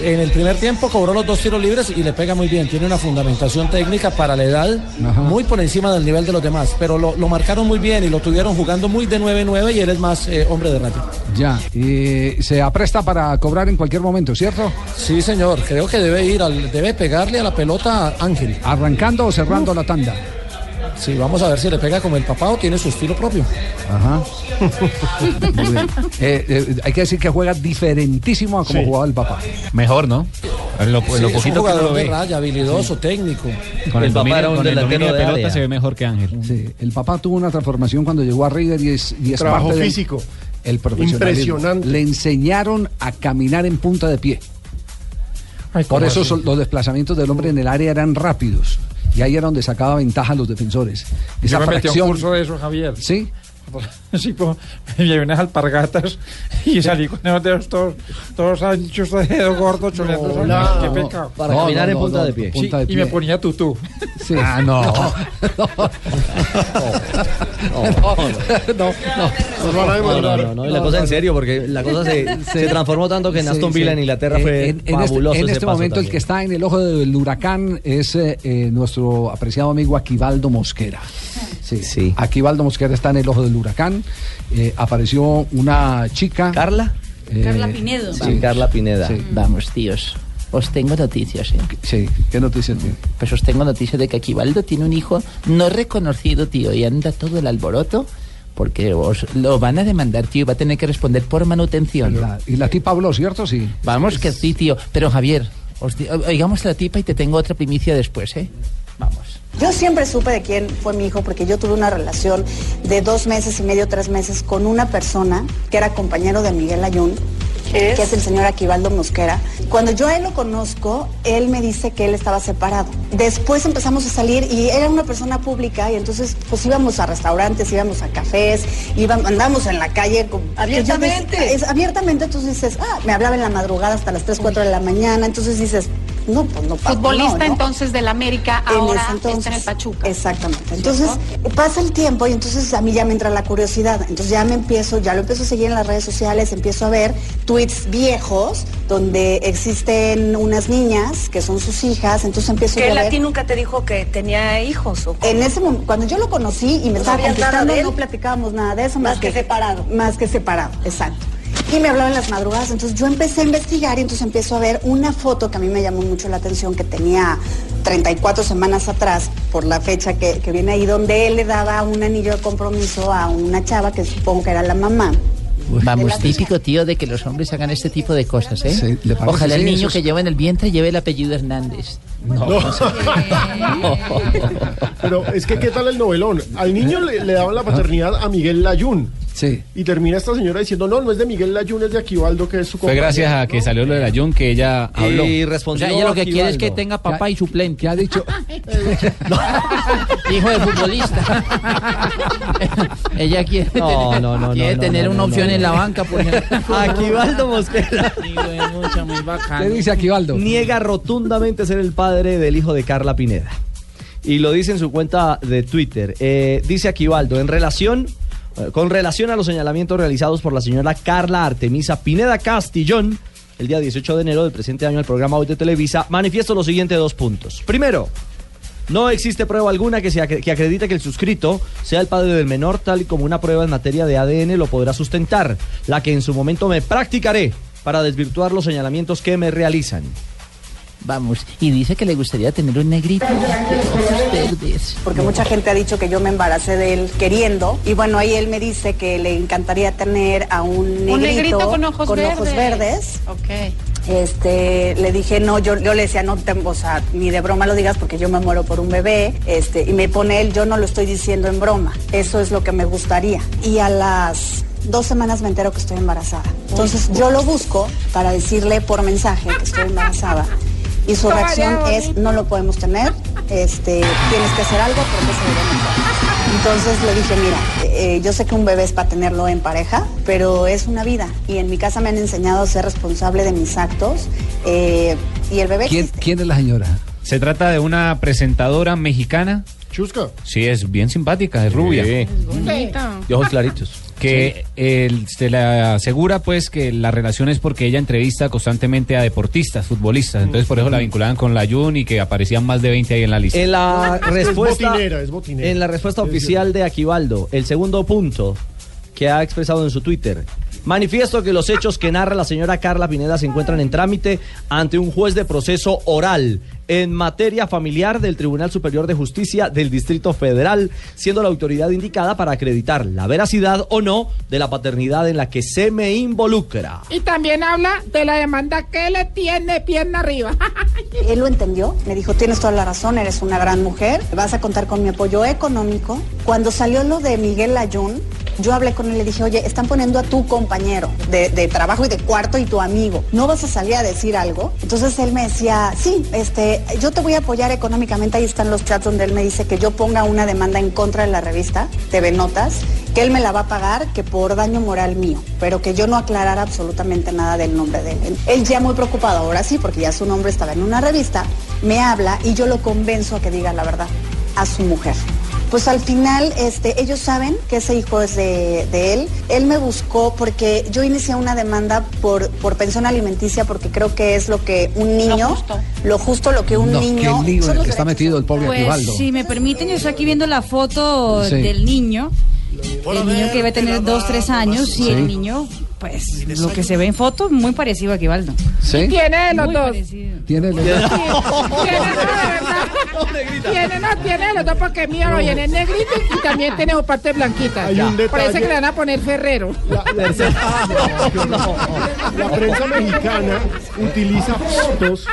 En el primer tiempo cobró los dos tiros libres y le pega muy bien. Tiene una fundamentación técnica para la edad muy por encima del nivel de los demás. Pero lo, lo marcaron muy bien y lo tuvieron jugando muy de 9-9 y él es más eh, hombre de radio. Ya. Y se apresta para cobrar en cualquier momento, ¿cierto? Sí, señor. Creo que debe ir, al, debe pegarle a la pelota a Ángel. ¿Arrancando o cerrando la tanda? Sí, vamos a ver si le pega como el papá o tiene su estilo propio. Ajá. Muy bien. Eh, eh, hay que decir que juega diferentísimo a como Sí. jugaba el papá. Mejor, ¿no? En lo, en Sí, lo es un poquito que jugador lo de ve. raya, habilidoso, técnico. Con el, El papá era un con el delantero de de pelota área. se ve mejor que Ángel. Sí, el papá tuvo una transformación cuando llegó a River y es, y es Trabajo parte del- físico. el. Impresionante. Le enseñaron a caminar en punta de pie. Ay, Por ¿cómo eso son- los desplazamientos del hombre en el área eran rápidos. Y ahí era donde sacaba ventaja a los defensores. Yo me metí a un fracción- curso de eso, Javier. ¿Sí? Sí, pues, me llevé unas alpargatas y salí con unos dedos todos, todos anchos, dedos gordos, choleando. No, ¡Qué no. pecado! Para No, caminar no, en punta no, de pie. Sí, punta de y me pie. ponía tutú. Sí. Ah, no. No, no, no. No, la cosa en serio, porque la cosa se, se transformó tanto que en Aston sí. Villa en Inglaterra fue en, en este- fabuloso. En ese este, momento el también. que está en el ojo del huracán es eh, eh, nuestro apreciado amigo Aquivaldo Mosquera. Sí, Sí. Aquivaldo Mosquera está en el ojo del huracán. Eh, apareció una chica. Carla. eh, Carla Pinedo. Sí, Carla Pineda. Sí. Vamos, tíos. Os tengo noticias, ¿eh? Sí, ¿qué noticias tiene? Pues os tengo noticias de que Aquivaldo tiene un hijo no reconocido, tío, y anda todo el alboroto porque os lo van a demandar, tío, y va a tener que responder por manutención. La- y la tipa habló, ¿cierto? Sí. Vamos que sí, tío. Pero Javier, os oigamos la tipa y te tengo otra primicia después, ¿eh? Vamos. Yo siempre supe de quién fue mi hijo porque yo tuve una relación de dos meses y medio, tres meses con una persona que era compañero de Miguel Ayun, que es el señor Aquivaldo Mosquera. Cuando yo a él lo conozco, él me dice que él estaba separado. Después empezamos a salir y era una persona pública y entonces pues íbamos a restaurantes, íbamos a cafés, íbamos, andamos en la calle. con- Abiertamente. Yo es abiertamente, entonces dices, ah, me hablaba en la madrugada hasta las 3, 4 de la mañana, entonces dices, no, pues no pasa, Futbolista no, ¿no? entonces del América, En ahora entonces. está en el Pachuca. Exactamente. Entonces pasa el tiempo y entonces a mí ya me entra la curiosidad. Entonces ya me empiezo, ya lo empiezo a seguir en las redes sociales, empiezo a ver tweets viejos donde existen unas niñas que son sus hijas, entonces empiezo Que a ver. ti nunca te dijo que tenía hijos o cómo? En ese momento, cuando yo lo conocí y me ¿No estaba él? no platicábamos nada de eso. Más que separado. Más que separado, exacto. Y me hablaba en las madrugadas, entonces yo empecé a investigar y entonces empiezo a ver una foto que a mí me llamó mucho la atención, que tenía 34 semanas atrás, por la fecha que, que viene ahí, donde él le daba un anillo de compromiso a una chava que supongo que era la mamá. Vamos, típico, tío, de que los hombres hagan este tipo de cosas, ¿eh? Sí. Ojalá el niño que lleva en el vientre lleve el apellido Hernández. Pero es que, ¿qué tal el novelón? Al niño le, le daban la paternidad a Miguel Layún. Sí. Y termina esta señora diciendo, no, no es de Miguel Layún, es de Aquivaldo, que es su Fue gracias a que salió lo de la Jun que ella habló. Y O respondió sea, ella lo que quiere es que tenga papá y suplente. ¿Qué ha dicho? Hijo de futbolista. ella quiere No, tener, no, no, quiere no, tener no, una no, opción no, en no. la banca, por ejemplo. Aquivaldo Mosquera muy. ¿Qué dice Aquivaldo? niega rotundamente ser el padre del hijo de Carla Pineda. Y lo dice en su cuenta de Twitter. Eh, dice Aquivaldo, en relación, con relación a los señalamientos realizados por la señora Carla Artemisa Pineda Castillón, el día 18 de enero del presente año al programa Hoy de Televisa, manifiesto los siguientes dos puntos. Primero, no existe prueba alguna que, que acredite que el suscrito sea el padre del menor, tal y como una prueba en materia de ADN lo podrá sustentar, la que en su momento me practicaré para desvirtuar los señalamientos que me realizan. Vamos, y dice que le gustaría tener un negrito de ojos verdes. Porque mucha gente ha dicho que yo me embaracé de él queriendo. Y bueno, ahí él me dice que le encantaría tener a un negrito, Un negrito con ojos verdes. verdes. Ok. Este, le dije, no, yo, yo le decía, no, te- o sea, ni de broma lo digas porque yo me muero por un bebé. Este, y me pone él, yo no lo estoy diciendo en broma. Eso es lo que me gustaría. Y a las dos semanas me entero que estoy embarazada. Entonces yo lo busco para decirle por mensaje que estoy embarazada. Y su reacción es, no lo podemos tener, este, tienes que hacer algo porque se debe mejorar". Entonces le dije, mira, eh, yo sé que un bebé es para tenerlo en pareja, pero es una vida. Y en mi casa me han enseñado a ser responsable de mis actos. eh, y el bebé ¿Quién, quién es la señora? Se trata de una presentadora mexicana. Chusca. Sí, es bien simpática, es rubia. Bonita. De ojos claritos. Que él se le asegura pues que la relación es porque ella entrevista constantemente a deportistas, futbolistas. Entonces por eso la vinculaban con la Jun y que aparecían más de 20 ahí en la lista. En la Es respuesta, botinera, es botinera. en la respuesta oficial de Aquivaldo, el segundo punto que ha expresado en su Twitter. Manifiesto que los hechos que narra la señora Carla Pineda se encuentran en trámite ante un juez de proceso oral en materia familiar del Tribunal Superior de Justicia del Distrito Federal, siendo la autoridad indicada para acreditar la veracidad o no de la paternidad en la que se me involucra. Y también habla de la demanda que le tiene pierna arriba. Él lo entendió, me dijo, tienes toda la razón, eres una gran mujer, vas a contar con mi apoyo económico. Cuando salió lo de Miguel Layún, yo hablé con él y le dije, oye, están poniendo a tu compañero de, de trabajo y de cuarto y tu amigo, ¿no vas a salir a decir algo? Entonces él me decía, sí, este, yo te voy a apoyar económicamente, ahí están los chats donde él me dice que yo ponga una demanda en contra de la revista, TV Notas, que él me la va a pagar, que por daño moral mío, pero que yo no aclarara absolutamente nada del nombre de él. Él ya muy preocupado, ahora sí, porque ya su nombre estaba en una revista, me habla y yo lo convenzo a que diga la verdad a su mujer. Pues al final, este, ellos saben que ese hijo es de, de él. Él me buscó porque yo inicié una demanda por, por pensión alimenticia porque creo que es lo que un niño, lo justo, lo que un No, niño. qué lío en son el que está metido el pobre Pues Aquivaldo. si me permiten, yo estoy aquí viendo la foto Sí. del niño. El niño que debe tener dos, tres años y Sí. el niño, pues lo que se ve en foto, muy parecido a Aquivaldo. ¿Sí? Tiene de los Muy dos. parecido. Tiene Tiene, no, de verdad. Tiene, no, tiene de los dos porque mío lo viene negrito y también tiene su parte blanquita. Hay un detalle- Parece que le van a poner Ferrero. La prensa mexicana utiliza fotos,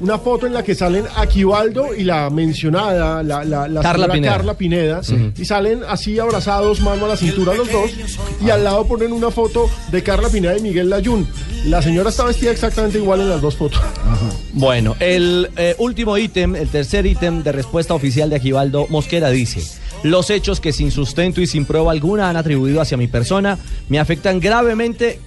una foto en la que salen Aquivaldo y la mencionada, la, la, la Carla señora Pineda. Carla Pineda, y salen así abrazados, mano a la cintura los dos, y al lado ponen una foto de Carla Pineda y Miguel Layún. La señora está vestida exactamente igual en las dos fotos. Bueno, el eh, último ítem, el tercer ítem de respuesta oficial de Aquivaldo Mosquera dice, los hechos que sin sustento y sin prueba alguna han atribuido hacia mi persona me afectan gravemente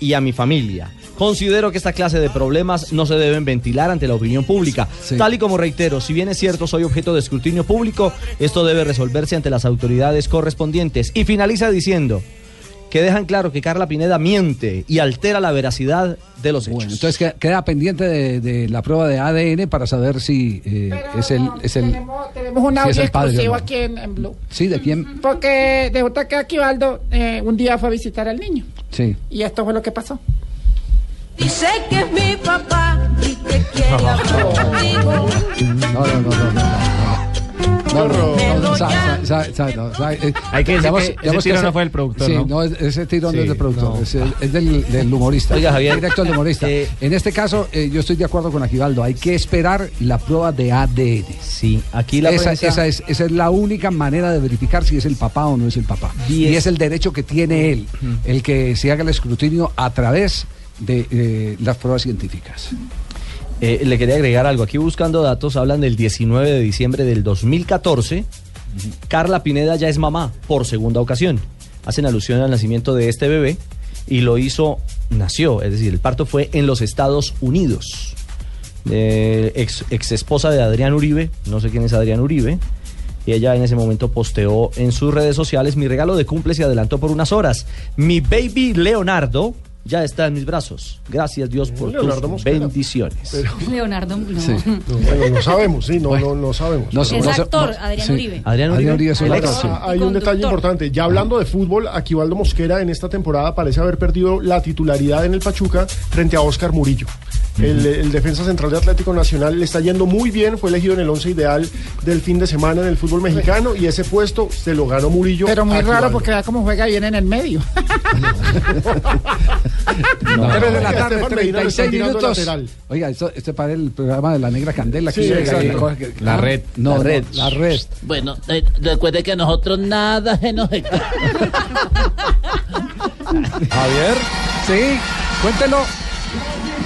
y a mi familia. Considero que esta clase de problemas no se deben ventilar ante la opinión pública. Tal y como reitero, si bien es cierto soy objeto de escrutinio público, esto debe resolverse ante las autoridades correspondientes. Y finaliza diciendo que dejan claro que Carla Pineda miente y altera la veracidad de los hechos. Bueno, entonces que- queda pendiente de, de la prueba de ADN para saber si eh, es el, es el Tenemos, tenemos un audio padre, exclusivo ¿no? aquí en, en Blue. sí de quién Porque resulta que Aquivaldo eh, un día fue a visitar al niño. sí Y esto fue lo que pasó. Dice que es mi papá y que quiere hablar contigo. no no no no no no, eh, Hay que decir que ese tiro no fue del productor, Sí, ¿no? no, es- ese tiro no es del productor, es, el- del, humorista. Oiga, Javier. Directo al humorista. en este caso, eh, yo estoy de acuerdo con Aquivaldo. Hay que esperar la prueba de ADN. Sí, aquí la esa, prensa- esa es, esa es la única manera de verificar si es el papá o no es el papá. Y es el derecho que tiene él, el que se haga el escrutinio a través de eh, las pruebas científicas. Eh, le quería agregar algo. Aquí buscando datos, hablan del 19 de diciembre del 2014. Carla Pineda ya es mamá por segunda ocasión. Hacen alusión al nacimiento de este bebé y lo hizo, nació, es decir, el parto fue en los Estados Unidos. Eh, ex, ex esposa de Adrián Uribe, no sé quién es Adrián Uribe. Y ella en ese momento posteó en sus redes sociales mi regalo de cumple se adelantó por unas horas. Mi baby Leonardo ya está en mis brazos. Gracias Dios por Leonardo tus Mosquera. bendiciones. Leonardo, no. No, bueno, no sabemos, sí, no, no, no sabemos. No Es actor, Adrián Uribe. Adrián Adrián Uribe, Uribe es un actor, sí. Ah, Hay un detalle importante. Ya hablando de fútbol, Aquivaldo Mosquera en esta temporada parece haber perdido la titularidad en el Pachuca frente a Oscar Murillo. El, el defensa central de Atlético Nacional le está yendo muy bien, fue elegido en el once ideal del fin de semana en el fútbol mexicano y ese puesto se lo ganó Murillo. Pero muy raro porque vea cómo juega bien en el medio. No, de la Oiga, tarde, Estefan Medina lo está 36 tirando minutos. Oiga, esto, este para el programa de la Negra Candela. Sí, que- La ah, red. No, La red. la red. Bueno, eh, recuerde que nosotros nada se nos. Javier. Sí, cuéntelo.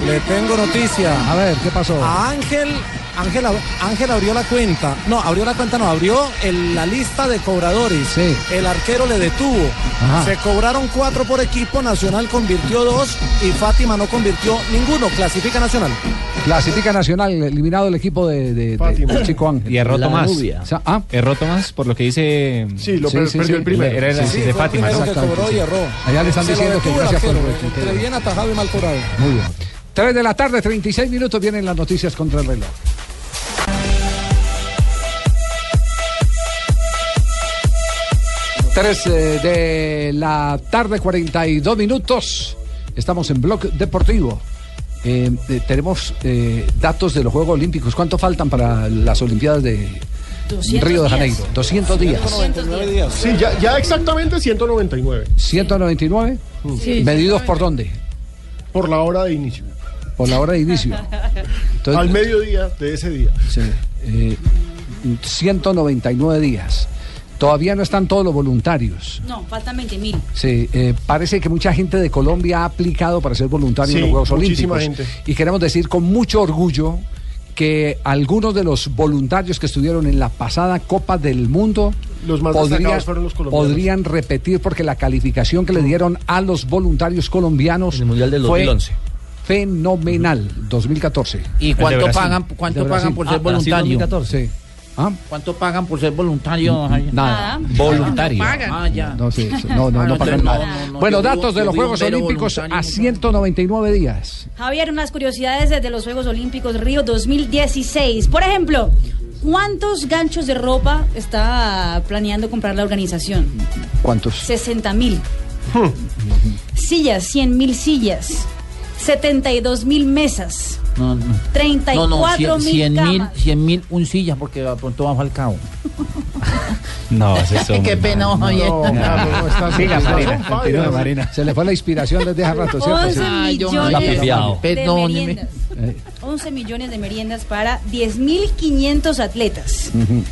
Le tengo noticia. A ver, ¿qué pasó? A Ángel, Ángel, ab- Ángel abrió la cuenta. No, abrió la cuenta, no, abrió el- la lista de cobradores. Sí. El arquero le detuvo. Ajá. Se cobraron cuatro por equipo, Nacional convirtió dos y Fátima no convirtió ninguno. Clasifica Nacional. Clasifica Nacional, eliminado el equipo de, de- Fátima. Chico Ángel. Y erró. O sea, ah, Erró Tomás, por lo que dice. Sí, lo per- perdió el primero. Era, Sí, de el Fátima. cobró y sí. erró. Allá le están Se diciendo que el gracias por el entre bien atajado y mal cobrado. Muy bien. 3 de la tarde, 36 minutos, vienen las noticias contra el reloj. Tres eh, de la tarde, 42 minutos. Estamos en Blog Deportivo. Eh, eh, tenemos eh, datos de los Juegos Olímpicos. ¿Cuánto faltan para las Olimpiadas de 200 Río de días. Janeiro? 200 días. 199 días. Sí, ya, ya exactamente 199. 199. Sí, ¿Medidos por dónde? Por la hora de inicio. Por la hora de inicio. Entonces- Al mediodía de ese día. Sí, eh, 199 días. Todavía no están todos los voluntarios. No, faltan 20 mil. Sí, eh, parece que mucha gente de Colombia ha aplicado para ser voluntario Sí, en los Juegos muchísima Olímpicos. gente. Y queremos decir con mucho orgullo que algunos de los voluntarios que estuvieron en la pasada Copa del Mundo Los más destacados fueron los colombianos. podrían repetir porque la calificación que le dieron a los voluntarios colombianos Mundial del fue 2011. fenomenal, 2014. ¿Y cuánto pagan, cuánto De pagan por ser Ah, voluntario? 2014. Sí. ¿Ah? ¿Cuánto pagan por ser voluntario? Nada. Voluntario. No pagan. Ah, ya. No, sí, sí, no, no, Ah, no no, pagan nada. no, no, bueno, datos de los Juegos Olímpicos a 199 días. Javier, unas curiosidades de los Juegos Olímpicos Río 2016. Por ejemplo, ¿cuántos ganchos de ropa está planeando comprar la organización? ¿Cuántos? 60 mil. Sillas, 100 mil sillas. 72 mil mesas. No, no. 34 No, no, mil cien mil, camas. cien mil un silla porque de pronto va Falcao. No, ese es Qué pena, Javier. No, Siga, Marina, continúe, Marina. Se le fue la inspiración desde hace rato, ¿cierto? 11 Sí. Ay, yo- millones de pifiado. Perdóneme. meriendas. Eh, 11 millones de meriendas para 10.500 atletas. ujú,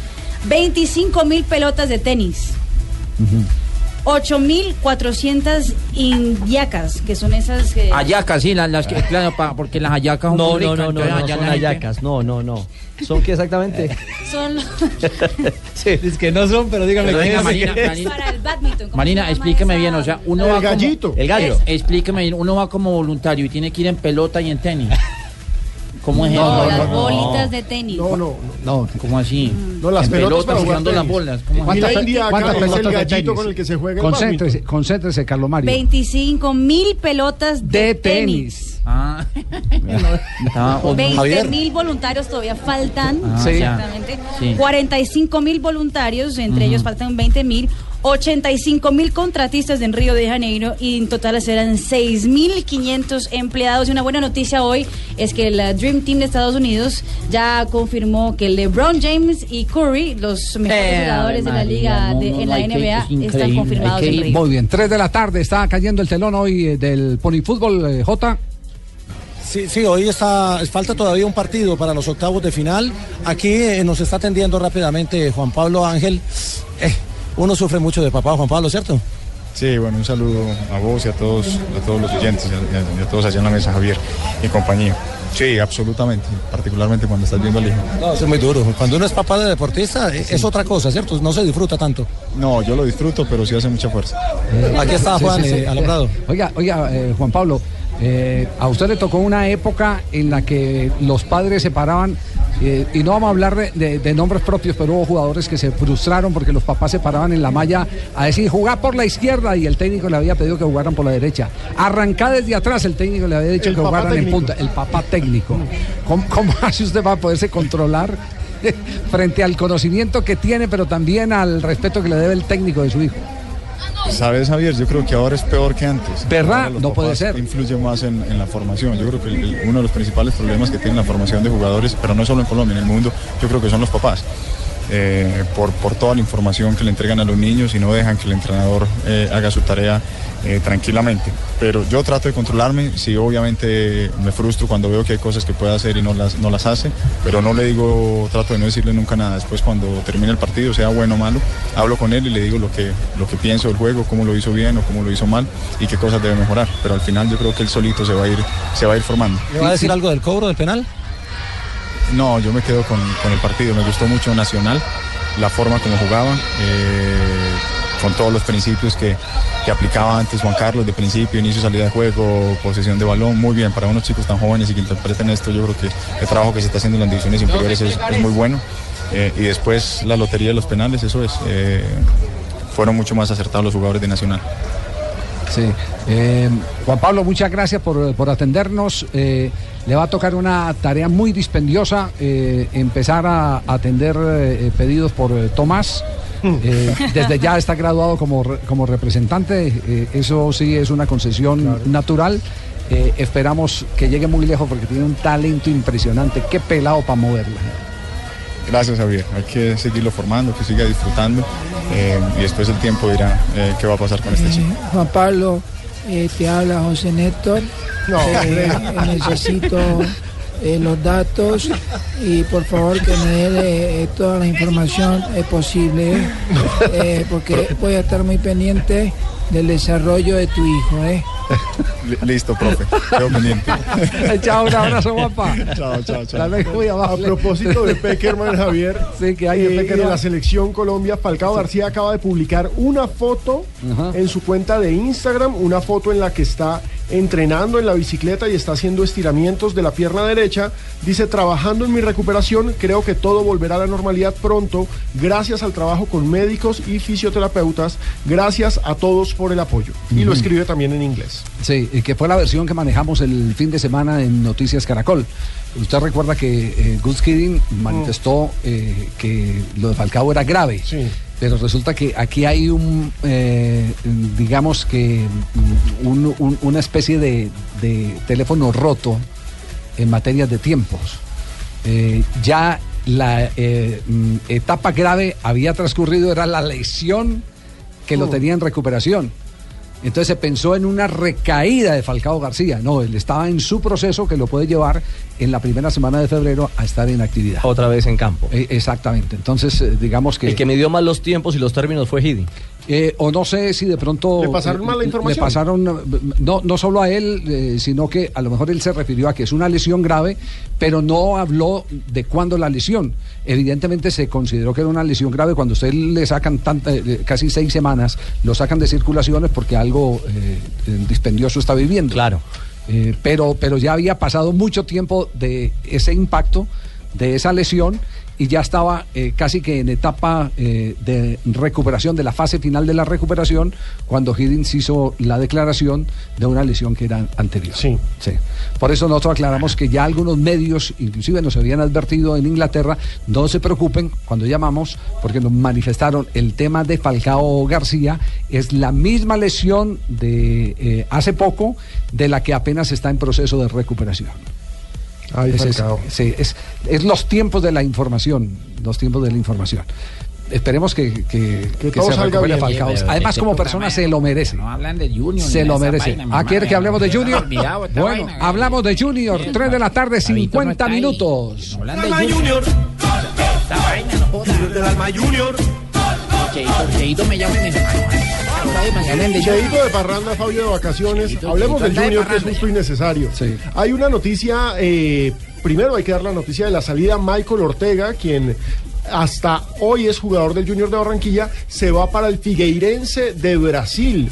25 mil pelotas de tenis. Ujú. 8.400 indiacas, que son esas que... Ayacas, sí, las, las que, claro, pa- porque las ayacas son No, muy no, ricas, no, no, no, allá son gente- ayacas. No, no, no. ¿Son qué exactamente? Son sí. Es que no son, pero dígame Pero qué venga, es. Marina, Marina, para el badminton. ¿cómo Marina, explíqueme esa? bien, o sea, uno El va gallito. como... El gallo. Es- explíqueme bien, uno va como voluntario y tiene que ir en pelota y en tenis. ¿Cómo es No, eso? las no, bolitas de tenis. No, no, No, ¿Cómo así? no. las en pelotas pelota para jugar jugando las bolas. ¿Cómo pe- indiaca cuántas es el pelotas de tenis? con el que se juega el concéntrese, badminton. concéntrese, Carlos Mario. 25 mil pelotas de, de tenis. tenis. Ah. Ah, o- 20 Javier. mil voluntarios todavía faltan. Ah, Sí. Exactamente. Sí. 45 mil voluntarios, entre ellos faltan 20 mil. 85 mil contratistas en Río de Janeiro y en total serán 6.500 empleados. Y una buena noticia hoy es que el Dream Team de Estados Unidos ya confirmó que LeBron James y Curry, los mejores Eh, jugadores de la liga no, de- no, en no, la que- NBA, es están confirmados que en. Río. Muy bien, 3 de la tarde, está cayendo el telón hoy eh, del Pony Fútbol, eh, J. Sí, sí, hoy está, falta todavía un partido para los octavos de final. Aquí eh, nos está atendiendo rápidamente Juan Pablo Ángel. Eh, uno sufre mucho de papá Juan Pablo, ¿cierto? Sí, bueno, un saludo a vos y a todos, a todos los oyentes y a, y a todos allá en la mesa, Javier y compañía. Sí, absolutamente, particularmente cuando estás viendo al hijo. No, eso es muy duro. Cuando uno es papá de deportista eh, es otra cosa, ¿cierto? No se disfruta tanto. No, yo lo disfruto, pero sí hace mucha fuerza. Aquí está Sí, Juan sí, sí. eh, Alambrado. Oiga, oiga, eh, Juan Pablo, eh, a usted le tocó una época en la que los padres se paraban, eh, y no vamos a hablar de, de- de nombres propios, pero hubo jugadores que se frustraron porque los papás se paraban en la malla a decir, jugá por la izquierda, y el técnico le había pedido que jugaran por la derecha. Arrancá desde atrás, el técnico le había dicho El que jugaran en punta, el papá técnico. ¿Cómo, cómo hace usted para poderse controlar? frente al conocimiento que tiene, pero también al respeto que le debe el técnico de su hijo. Sabes, Javier, yo creo que ahora es peor que antes. ¿Verdad? No puede ser. Influye más en, en la formación. Yo creo que el- el- uno de los principales problemas que tiene la formación de jugadores, pero no solo en Colombia, en el mundo, yo creo que son los papás. Eh, por, por toda la información que le entregan a los niños y no dejan que el entrenador eh, haga su tarea eh, tranquilamente. Pero yo trato de controlarme, sí obviamente me frustro cuando veo que hay cosas que puede hacer y no las, no las hace, pero no le digo, trato de no decirle nunca nada. Después cuando termine el partido, sea bueno o malo, hablo con él y le digo lo que, lo que pienso del juego, cómo lo hizo bien o cómo lo hizo mal y qué cosas debe mejorar. Pero al final yo creo que él solito se va a ir, se va a ir formando. ¿Le va a decir algo del cobro del penal? No, yo me quedo con, con el partido. Me gustó mucho Nacional, la forma como jugaba, eh, con todos los principios que, que aplicaba antes Juan Carlos, de principio, inicio, salida de juego, posesión de balón. Muy bien, para unos chicos tan jóvenes y que interpreten esto, yo creo que el trabajo que se está haciendo en las divisiones inferiores es, es muy bueno. Eh, y después la lotería de los penales, eso es. eh, fueron mucho más acertados los jugadores de Nacional. Sí. Eh, Juan Pablo, muchas gracias por, por atendernos. Eh, le va a tocar una tarea muy dispendiosa, eh, empezar a atender pedidos por Tomás. Eh, desde ya está graduado como, como representante, eso sí es una concesión natural. Esperamos que llegue muy lejos porque tiene un talento impresionante. Qué pelado para moverla. Gracias Javier, hay que seguirlo formando, que siga disfrutando eh, y después el tiempo dirá eh, qué va a pasar con este chico. Juan Pablo, eh, te habla José Néstor. No, Eh, necesito eh, los datos y por favor que me dé eh, toda la información eh, posible, eh, porque voy a estar muy pendiente del desarrollo de tu hijo. ¿eh? Li- Listo, profe, quedo pendiente. chao, un abrazo, guapa. Chao, chao, chao. La dejo muy A propósito de Peckerman, Javier, Sí, que hay de eh, de la selección Colombia, Falcao García acaba de publicar una foto Ajá. en su cuenta de Instagram, una foto en la que está entrenando en la bicicleta y está haciendo estiramientos de la pierna derecha. Dice, trabajando en mi recuperación, creo que todo volverá a la normalidad pronto, gracias al trabajo con médicos y fisioterapeutas, gracias a todos por el apoyo. Y lo escribe también en inglés. Sí, que fue la versión que manejamos el fin de semana en Noticias Caracol. Usted recuerda que eh, Gus Hiddink manifestó eh, que lo de Falcao era grave. Pero resulta que aquí hay un, eh, digamos que mm, un- un- una especie de, de teléfono roto en materia de tiempos. Eh, ya la eh, mm, etapa grave había transcurrido, era la lesión que lo Oh. tenía en recuperación. Entonces se pensó en una recaída de Falcao García. No, él estaba en su proceso que lo puede llevar en la primera semana de febrero a estar en actividad. Otra vez en campo. Eh, exactamente. Entonces, eh, digamos que. El que midió mal los tiempos y los términos fue Hiddink. Eh, o no sé si de pronto. ¿Le pasaron mal la eh, información? Le pasaron, no, no solo a él, eh, sino que a lo mejor él se refirió a que es una lesión grave, pero no habló de cuándo la lesión. Evidentemente se consideró que era una lesión grave cuando usted le sacan tanta, casi seis semanas, lo sacan de circulaciones porque algo eh, dispendioso está viviendo. Claro. Eh, pero, pero ya había pasado mucho tiempo de ese impacto, de esa lesión, y ya estaba eh, casi que en etapa eh, de recuperación, de la fase final de la recuperación, cuando Hiddins hizo la declaración de una lesión que era anterior. Sí. Por eso nosotros aclaramos que ya algunos medios, inclusive nos habían advertido en Inglaterra, no se preocupen cuando llamamos, porque nos manifestaron el tema de Falcao García, es la misma lesión de eh, hace poco, de la que apenas está en proceso de recuperación. Ay, Es, es- Falcao. sí, es, es los tiempos de la información, los tiempos de la información. Esperemos que, que, que todo se salga recupere bien. Falcao. Además, este como persona se lo merece. No hablan de Junior. Se lo merece. vaina, ¿Ah, quiere que hablemos de Junior? olvidado Bueno, vaina. hablamos de Junior. Bien, 3 de la tarde, Fabito no 50 está ahí. minutos. Hablan de Junior. Esta vaina no joda. del Alma Junior. Cheito, Cheito me llama y me dice, "Ay, ay, ay, hablan de Junior". Cheito de Parranda, Fabio de vacaciones. Cheito, Hablemos del anda de Junior, que es justo y necesario. Hay una noticia, eh, primero hay que dar la noticia de la salida Michael Ortega, quien hasta hoy es jugador del Junior de Barranquilla, se va para el Figueirense de Brasil.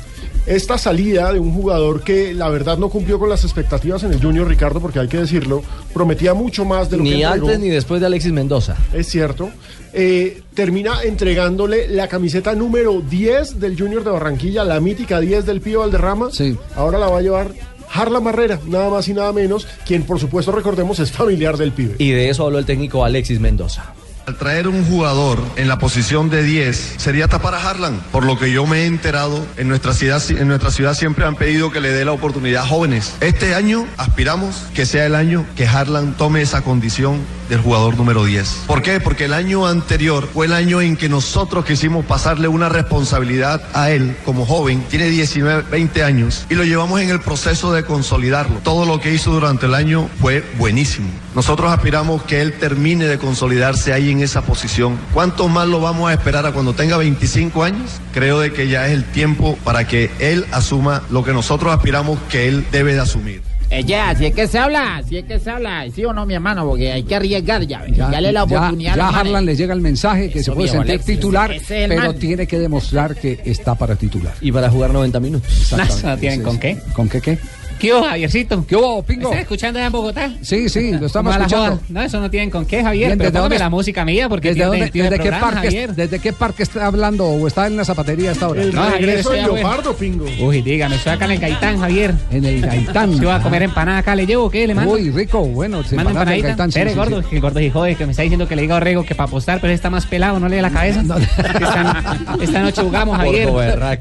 Esta salida de un jugador que la verdad no cumplió con las expectativas en el Junior, Ricardo, porque hay que decirlo, prometía mucho más de lo que Ni entregó. antes ni después de Alexis Mendoza. Es cierto. Eh, termina entregándole la camiseta número 10 del Junior de Barranquilla, la mítica 10 del Pío Valderrama. Ahora la va a llevar Harlan Barrera, nada más y nada menos, quien por supuesto recordemos es familiar del pibe. Y de eso habló el técnico Alexis Mendoza. Al traer un jugador en la posición de 10 sería tapar a Harlan. Por lo que yo me he enterado, en nuestra ciudad, en nuestra ciudad siempre han pedido que le dé la oportunidad a jóvenes. Este año aspiramos que sea el año que Harlan tome esa condición del jugador número 10. ¿Por qué? Porque el año anterior fue el año en que nosotros quisimos pasarle una responsabilidad a él como joven, tiene 19, 20 años, y lo llevamos en el proceso de consolidarlo. Todo lo que hizo durante el año fue buenísimo. Nosotros aspiramos que él termine de consolidarse ahí en esa posición. ¿Cuánto más lo vamos a esperar a cuando tenga 25 años? Creo de que ya es el tiempo para que él asuma lo que nosotros aspiramos que él debe de asumir. Eh, ya, si es que se habla, si es que se habla, sí o no, mi hermano, porque hay que arriesgar ya. Ya, dale la ya- oportunidad. ya a a los manes. Harlan le llega el mensaje que Eso, se puede viejo sentir titular, es pero man. tiene que demostrar que está para titular. Y para jugar 90 minutos. Exactamente. ¿No tienen Sí, con qué? ¿Con qué qué? ¿Qué hubo, Javiercito? ¿Qué hubo, Pingo? ¿Estás escuchando allá en Bogotá? Sí, sí, lo estamos escuchando. joda. No, eso no tienen con qué, Javier. Bien, Pero ¿desde póngame dónde- la música mía porque ¿Desde, dónde- desde qué programa, parque, Javier. ¿Desde qué parque está hablando o está en la zapatería hasta ahora? El No, Javier, regreso estoy del. Leopardo, Pingo. Uy, dígame, estoy acá en el Gaitán, Javier. En el Gaitán. Yo voy a comer empanada acá, ¿le llevo o qué? ¿Le mando? Uy, rico, bueno. se Manda empanadita. Gaitán, sí, Espere, sí, gordo, sí. que el gordo dijo "Joder, que me está diciendo que le diga a Orrego que para apostar, pero él está más pelado, no le dé la cabeza. esta, esta noche jugamos, Javier.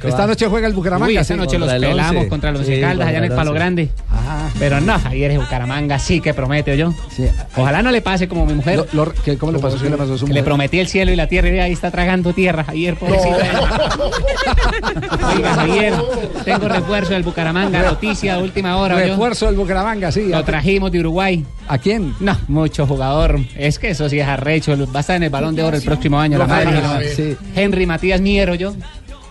Esta ah. noche juega el Bucaramanga. Uy, esta noche los pelamos contra los Caldas allá en el el Palo Once. Grande. Pero no, Javier es Bucaramanga, sí que promete yo. Ojalá no le pase como mi mujer. Lo- lo- ¿qué- ¿Cómo le pasó? ¿Qué le pasó a su que le mujer? prometí el cielo y la tierra y ahí está tragando tierra. Oiga, Javier, tengo refuerzo del Bucaramanga, noticia de última hora. Refuerzo del Bucaramanga, sí. Lo trajimos de Uruguay. ¿A quién? No, mucho jugador. Es que eso sí es arrecho. Va a estar en el Balón de Oro el próximo año. La madre sí. Henry Matías Miero, yo.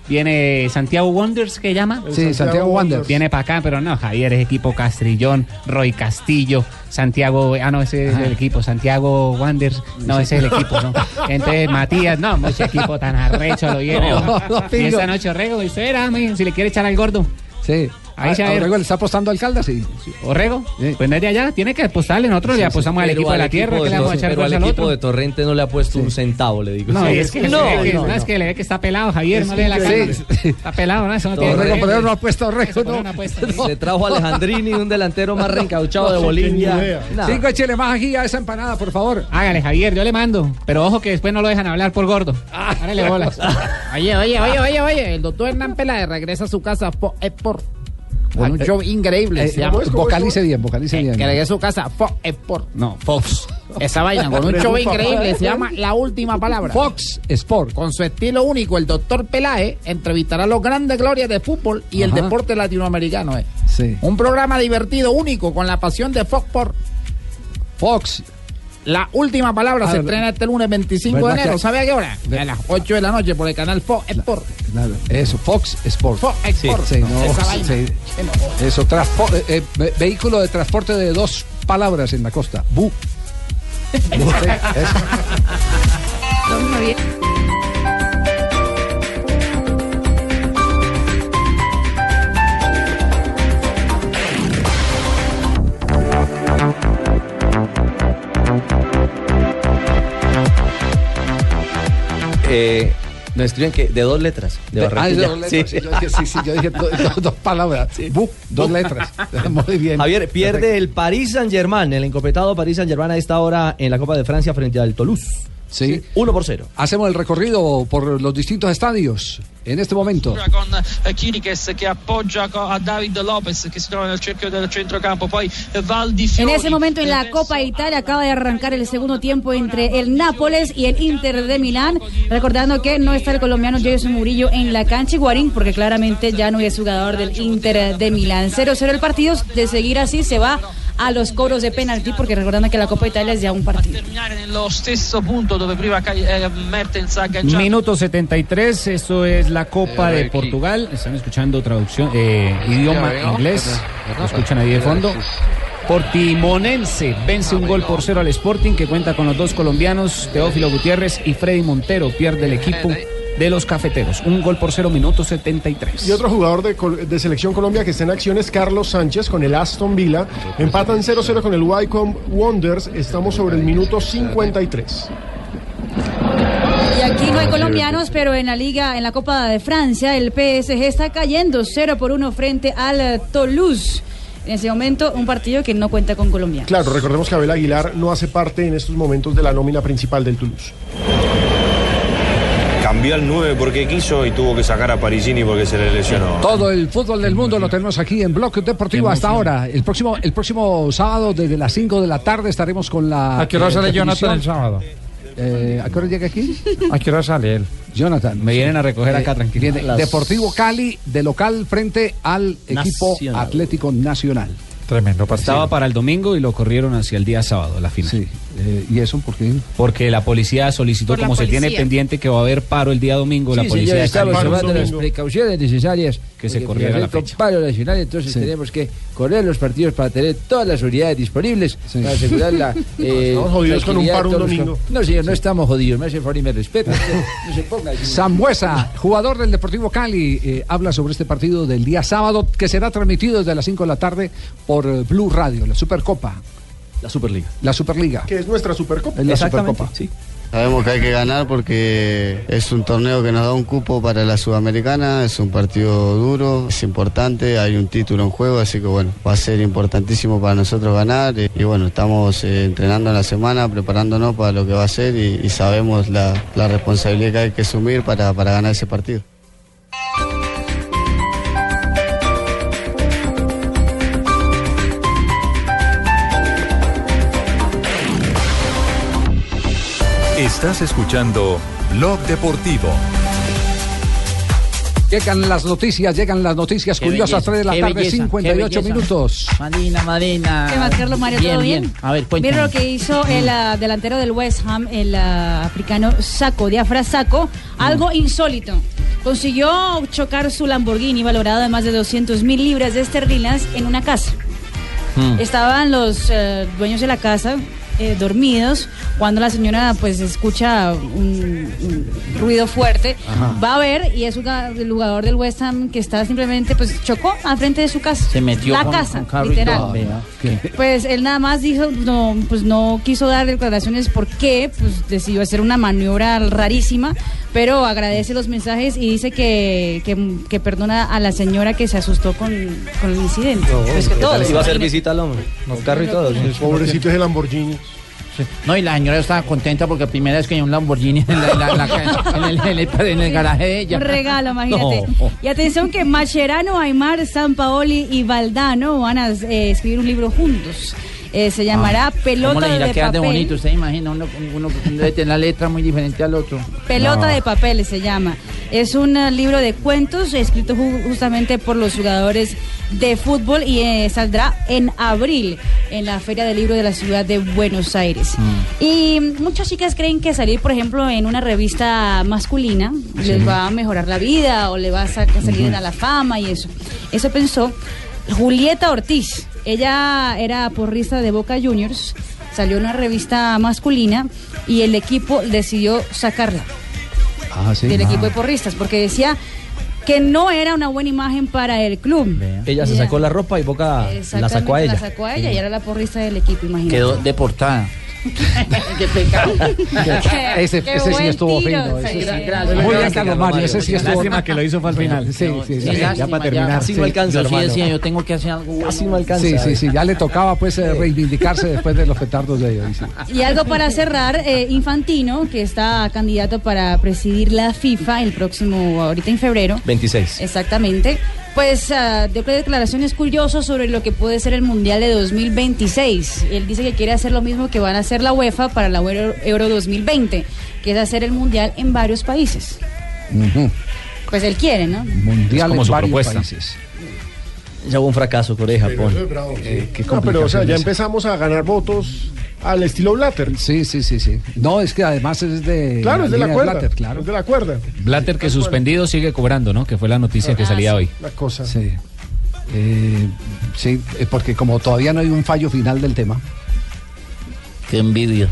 Viene Santiago Wonders, que llama. Sí, Santiago Wanderers. Viene para acá, pero no, Javier es equipo Castrillón, Roy Castillo, Santiago, ah, no, ese es el equipo, Santiago Wanderers, no, ese es el equipo, no. Entonces, Matías, no, mucho equipo tan arrecho lo viene. No, ¿no? no, y esta noche Orrego, y era, si le quiere echar al gordo. Sí. Ahí se Ah. Orrego le está apostando al Caldas, sí. Orrego, pues no es de allá, tiene que apostarle, nosotros le apostamos al equipo de la equipo tierra, que le vamos a echar pero al al equipo otro. de Torrente no le ha puesto un centavo, le digo. No, Sí. es que, no, se ve que- no, no, es que le ve que está pelado, Javier, no le dé la cara. Sí. Está pelado, ¿no? Eso no tiene Orrego, pero no ha puesto Orrego, no. apuesta. Se trajo a Alejandrini, un delantero más reencauchado de Bolivia. Cinco, échele más ají a esa empanada, por favor. Hágale, Javier, yo le mando. Pero ojo que después no lo dejan hablar por gordo. Hágale bolas. Oye, oye, oye, oye, oye, el doctor Hernán Peláez regresa a su casa eh, por con un show increíble. Eh, se llama. vocalice bien, vocalice bien. Que regresa a su casa fo- eh, por No, Fox. esa vaina con un show increíble. Se llama La Última Palabra. Fox Sport. Con su estilo único, el doctor Peláez entrevistará a los grandes glorias de fútbol y el deporte latinoamericano. eh. Sí. Un programa divertido, único, con la pasión de Fox por Fox. La última palabra Ah, se ¿verdad? estrena este lunes 25 de ¿Verdad enero. que- ¿Sabe a qué hora? A las 8 de la noche por el canal Fox Sport. Claro, Eso, Fox Sport. Fox Sport. Sí, no, Esa vaina. sí. Eso, transpo- eh, eh, ve- vehículo de transporte de dos palabras en la costa. Bu. Bu, sí, eso. Eh, nos escriben que de dos letras. De Ah, de dos letras. Sí. Sí, yo dije, sí, sí, yo dije do- do- dos palabras. Bu, dos letras. Muy bien. Javier, pierde el Paris Saint-Germain, el encopetado Paris Saint-Germain a esta hora en la Copa de Francia frente al Toulouse. Sí. 1 por 0. Hacemos el recorrido por los distintos estadios en este momento. con eh, Chiriches che appoggia a David Lopez che si trova nel cerchio del centrocampo poi eh, En ese momento en la Copa Italia acaba de arrancar el segundo tiempo entre el Nápoles y el Inter de Milán. Recordando que no está el colombiano Jason Murillo en la cancha y Guarín porque claramente ya no es jugador del Inter de Milán. 0-0 el partido. De seguir así se va a los cobros de penalti porque recordando que la Copa Italia es ya un partido. eh, Mertens ha agganciato Minuto 73, esto es la Copa de Portugal. Están escuchando traducción, eh, idioma inglés. Lo escuchan ahí de fondo. Portimonense vence un gol por cero al Sporting que cuenta con los dos colombianos, Teófilo Gutiérrez y Freddy Montero. Pierde el equipo de los cafeteros. Un gol por cero, minuto 73. Y otro jugador de, de Selección Colombia que está en acción es Carlos Sánchez con el Aston Villa. Empatan 0-0 con el Wycombe Wonders. Estamos sobre el minuto 53. Y aquí no hay colombianos, pero en la Liga, en la Copa de Francia, el PSG está cayendo 0 por 1 frente al Toulouse. en ese momento un partido que no cuenta con colombianos. Claro, recordemos que Abel Aguilar no hace parte en estos momentos de la nómina principal del Toulouse. Cambió al 9 porque quiso y tuvo que sacar a Parisini porque se le lesionó. Todo el fútbol del mundo lo tenemos aquí en Bloque Deportivo hasta ahora. El próximo, el próximo sábado, desde las 5 de la tarde, estaremos con la. ¿A qué hora eh, sale Jonathan el sábado? Eh, ¿A qué hora llega aquí? ¿A qué hora sale él? Jonathan. Me vienen a recoger acá, tranquilo. Las- Deportivo Cali de local frente al equipo Nacional. Atlético Nacional. Tremendo partido. Estaba para el domingo y lo corrieron hacia el día sábado, la final. Sí. Eh, ¿Y eso por qué? Porque la policía solicitó, Por como se tiene pendiente que va a haber paro el día domingo, la policía señor, estamos tomando las precauciones necesarias Que se corriera la fecha. paro nacional, entonces Sí. tenemos que correr los partidos para tener todas las unidades disponibles para asegurar la. eh, Estamos jodidos con un paro un domingo. No, señor, no estamos jodidos. Me hace favor y me respeta. No se ponga así. Sambuesa, jugador del Deportivo Cali, eh, habla sobre este partido del día sábado que será transmitido desde las 5 de la tarde por Blue Radio, la Supercopa. La Superliga. La Superliga. Que es nuestra Supercopa. Es la Exactamente, Supercopa. sí. Sabemos que hay que ganar porque es un torneo que nos da un cupo para la Sudamericana, es un partido duro, es importante, hay un título en juego, así que bueno, va a ser importantísimo para nosotros ganar y, y bueno, estamos eh, entrenando en la semana, preparándonos para lo que va a ser y, y sabemos la, la responsabilidad que hay que asumir para, para ganar ese partido. Estás escuchando Blog Deportivo. Llegan las noticias, llegan las noticias Qué curiosas, belleza, 3 de la tarde, belleza, 58 qué belleza. minutos. Marina, Marina. ¿Qué más, Carlos Mario? ¿Todo bien? A ver, cuéntame. Mira lo que hizo el ah, delantero del West Ham, el ah, africano Saco, Diafra Saco, algo insólito. Consiguió chocar su Lamborghini valorado de más de 200 mil libras de esterlinas en una casa. Mm. Estaban los eh, dueños de la casa eh, dormidos cuando la señora pues escucha un, un ruido fuerte Ajá. va a ver y es un el jugador del West Ham que está simplemente pues chocó al frente de su casa Se metió la con, casa con literal todo, pues él nada más dijo, no, pues no quiso dar declaraciones por qué, pues decidió hacer una maniobra rarísima, pero agradece los mensajes y dice que, que, que perdona a la señora que se asustó con, con el incidente. Pues que todos, Iba a hacer visita al hombre. Con carro y todo. Pobrecito es el Lamborghini. No, y la señora estaba contenta porque primera vez que hay un Lamborghini en, la- la- la- en el, en garaje de ella. Un regalo, imagínate. No. Y atención que Macherano, Aymar, San Paoli y Valdano van a eh, escribir un libro juntos. Eh, se llamará Ah, ¿Cómo Pelota le de Papel. bonito? Usted imagina, uno, uno debe tener la letra muy diferente al otro. Pelota No. de papel se llama. Es un eh, libro de cuentos escrito ju- justamente por los jugadores de fútbol y eh, saldrá en abril en la Feria del Libro de la ciudad de Buenos Aires. Y mm, muchas chicas creen que salir, por ejemplo, en una revista masculina les va a mejorar la vida o le va a sa- salir a la fama y eso. Eso pensó Julieta Ortiz. Ella era porrista de Boca Juniors, salió en una revista masculina y el equipo decidió sacarla Ah, sí. del Ah. equipo de porristas porque decía que no era una buena imagen para el club. Ella se sacó la ropa y Boca la sacó a ella. La sacó a ella y era la porrista del equipo, imagínate. Quedó deportada. Qué pecado. Ese, Qué ese sí estuvo tiro, fino. ese sí, sí. gracias. Muy bien, Carlos Mario. Ese sí estuvo. Lástima que lo hizo fue al final. Sí, sí, sí. Sí, ya lástima, para terminar. Casi sí, no alcanza. mi Sí, hermano. decía, yo tengo que hacer algo. Casi no alcanza. Sí, sí, sí, ya le tocaba pues eh, reivindicarse después de los petardos de sí. Y algo para cerrar, eh, Infantino, que está candidato para presidir la FIFA el próximo, ahorita en febrero. 26. Exactamente. Pues ah, dio declaraciones curiosas sobre lo que puede ser el Mundial de 2026. Él dice que quiere hacer lo mismo que van a hacer la UEFA para la Euro, Euro 2020, que es hacer el Mundial en varios países. Pues él quiere, ¿no? Mundial como en su varios propuesta. países. Ya hubo un fracaso Corea y Japón. Eh, qué No, pero o sea, ya empezamos a ganar votos al estilo Blatter. Sí, sí, sí, sí. No, es que además es de. Claro, es de la cuerda. Blatter, claro. Es de la cuerda. Blatter que suspendido sigue cobrando, ¿no? Que fue la noticia que Ah, salía hoy. La cosa. Sí. Eh, sí, eh, porque como todavía no hay un fallo final del tema. Qué envidia.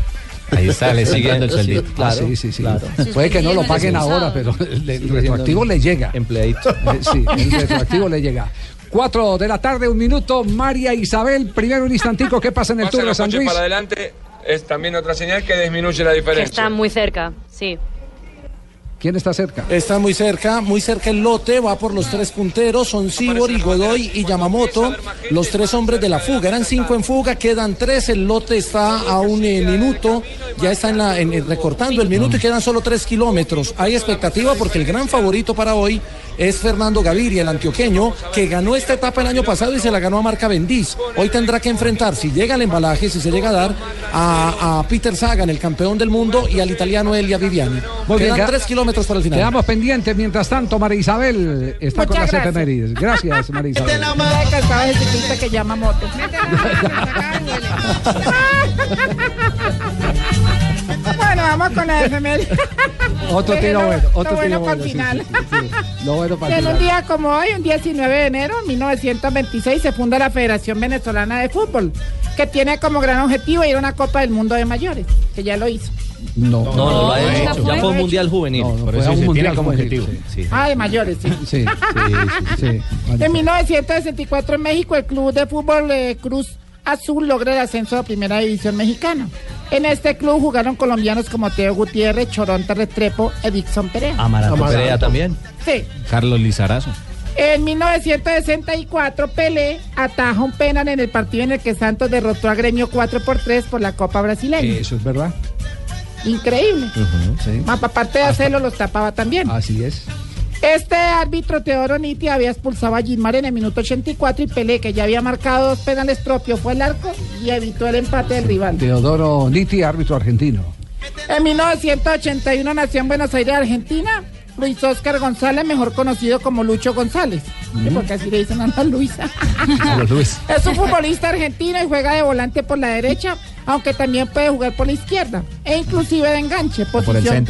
Ahí está, le sigue dando el sueldito. Ah, sí, sí, sí. claro. Puede que no lo paguen ahora, pero el, el retroactivo le llega. Empleadito. Eh, sí, el retroactivo le llega. Cuatro de la tarde, un minuto. María Isabel, primero un instantico. ¿Qué pasa en el Tour de San Luis? para adelante es también otra señal que disminuye la Que diferencia. está muy cerca, sí. ¿Quién está cerca? Está muy cerca, muy cerca el lote, va por los tres punteros, son Sibori, Godoy y Yamamoto, los tres hombres de la fuga. Eran cinco en fuga, quedan tres, el lote está a un eh, minuto, ya está en la, en- en- recortando el minuto y quedan solo tres kilómetros. Hay expectativa porque el gran favorito para hoy es Fernando Gaviria, el antioqueño, que ganó esta etapa el año pasado y se la ganó a Marca Bendiz. Hoy tendrá que enfrentar, si llega el embalaje, si se llega a dar, a, a Peter Sagan, el campeón del mundo, y al italiano Elia Viviani. Muy bien, Quedan queda- tres kilómetros para el final. Quedamos pendientes. Mientras tanto, María Isabel está con las gracias. efemérides. Gracias, María Isabel. Que llama moto. vamos con la efeméride. Otro tiro bueno, lo otro bueno tiro para bueno. final. sí, sí, sí. Lo bueno para el En un final. día como hoy, un 19 de enero de 1926, se funda la Federación Venezolana de Fútbol, que tiene como gran objetivo ir a una Copa del Mundo de mayores, que ya lo hizo. No, No, no lo ha No, hecho. no Ya fue un mundial juvenil. Por eso tiene como objetivo. Ah, de mayores, sí. Sí, sí, sí. En 1964 en México el club de fútbol eh, Cruz Azul logra el ascenso a Primera División Mexicana. En este club jugaron colombianos como Teo Gutiérrez, Choronta Restrepo, Edixon Perea. Amaranto Perea también. Sí. Carlos Lizarazo. En 1964 Pelé ataja un penal en el partido en el que Santos derrotó a Gremio 4 por 3 por la Copa Brasileña. Eso es verdad. Increíble. Sí. Más aparte de hacerlo, los tapaba también. Así es. Este árbitro Teodoro Niti había expulsado a Gilmar en el minuto 84 y Pelé, que ya había marcado dos penales propios, fue al arco y evitó el empate del rival. Teodoro Nitti, árbitro argentino. En 1981 nació en Buenos Aires, Argentina, Luis Oscar González, mejor conocido como Lucho González. Porque así le dicen a la Luisa. A Luis. Es un futbolista argentino y juega de volante por la derecha, aunque también puede jugar por la izquierda e inclusive de enganche. Posición,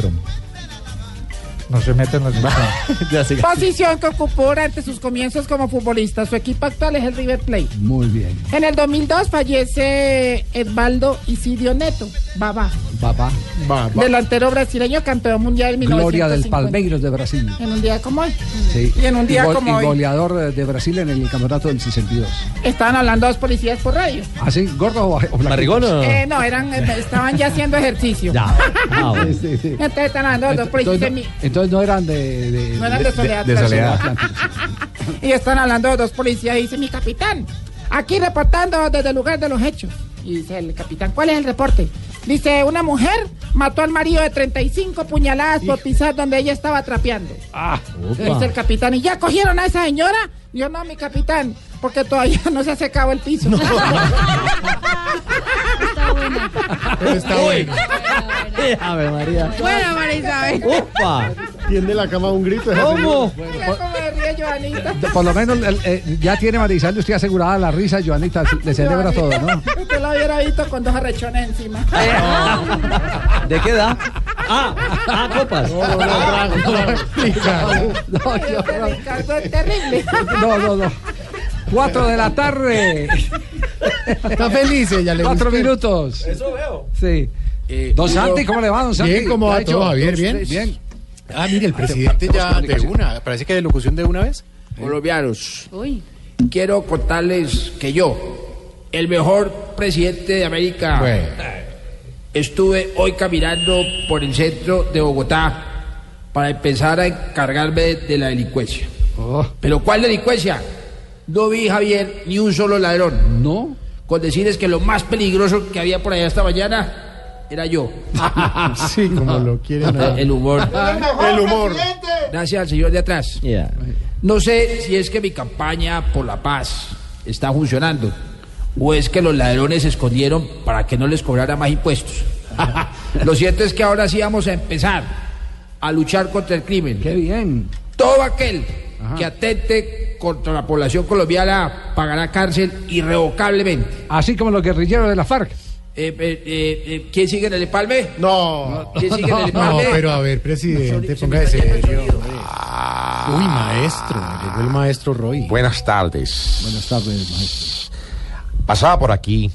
No se meten los Posición que ocupó durante sus comienzos como futbolista. Su equipo actual es el River Plate. Muy bien. En el 2002 fallece Edvaldo Isidio Neto, Babá, Papá. delantero brasileño, campeón mundial en Gloria del 1950. Palmeiros de Brasil. En un día como hoy. Sí. Y en un día gol- como y hoy. goleador de Brasil en el campeonato del 62. Estaban hablando dos policías por radio. ¿Así? ¿Gordo o, o o no? Eh, no, eran, eh, estaban ya haciendo ejercicio. Ya. Ah, bueno. Sí, sí, sí. Entonces están hablando dos policías Entonces, no, entonces no eran de... de- No eran de Soledad de. Y están hablando dos policías y dice mi capitán, aquí reportando desde el lugar de los hechos. Y dice el capitán, ¿cuál es el reporte? Dice, una mujer mató al marido de 35 puñaladas por pisar donde ella estaba trapeando. Ah, Dice el capitán, ¿y ya cogieron a esa señora? Yo no, mi capitán, porque todavía no se ha secado el piso. Está bueno. Ave María. bueno, María Isabel. ¡Upa! Tiende la cama a un grito. ¿Cómo? Mira cómo me ríe Joanita. Por lo menos el- eh, ya tiene Marisal usted asegurada la risa, Joanita, le celebra todo, ¿no? Usted lo hubiera visto con dos arrechones encima. ¿De qué edad? Ah, ah, copas. No, Este terrible. no, no, no. Cuatro de la tarde. Está feliz ella, le Cuatro minutos. Eso veo. Sí. Don Santi, ¿cómo le va, don Santi? Bien, ¿cómo ¿Qué va todo, Javier? ¿Bien? Bien. Ah, mire, el presidente ya de una. Parece que de locución de una vez. Colombianos, quiero contarles que yo, el mejor presidente de América, estuve hoy caminando por el centro de Bogotá para empezar a encargarme de, de la delincuencia. Oh. ¿Pero cuál delincuencia? No vi, Javier, ni un solo ladrón. No. Con decirles que lo más peligroso que había por allá esta mañana era yo. Sí, como lo quieren. ahí. El humor. El humor. Gracias al señor de atrás. Yeah. No sé si es que mi campaña por la paz está funcionando o es que los ladrones se escondieron para que no les cobrara más impuestos. Lo cierto es que ahora sí vamos a empezar a luchar contra el crimen. Qué bien. Todo aquel que atente contra la población colombiana pagará cárcel irrevocablemente. Así como los guerrilleros de la FARC. Eh, eh, eh, ¿Quién sigue en el empalme? No. ¿Quién sigue en el No, empalme? pero a ver, presidente, póngase serio. Uy, maestro. Llegó el maestro Roy. Buenas tardes. Buenas tardes, maestro. Pasaba por aquí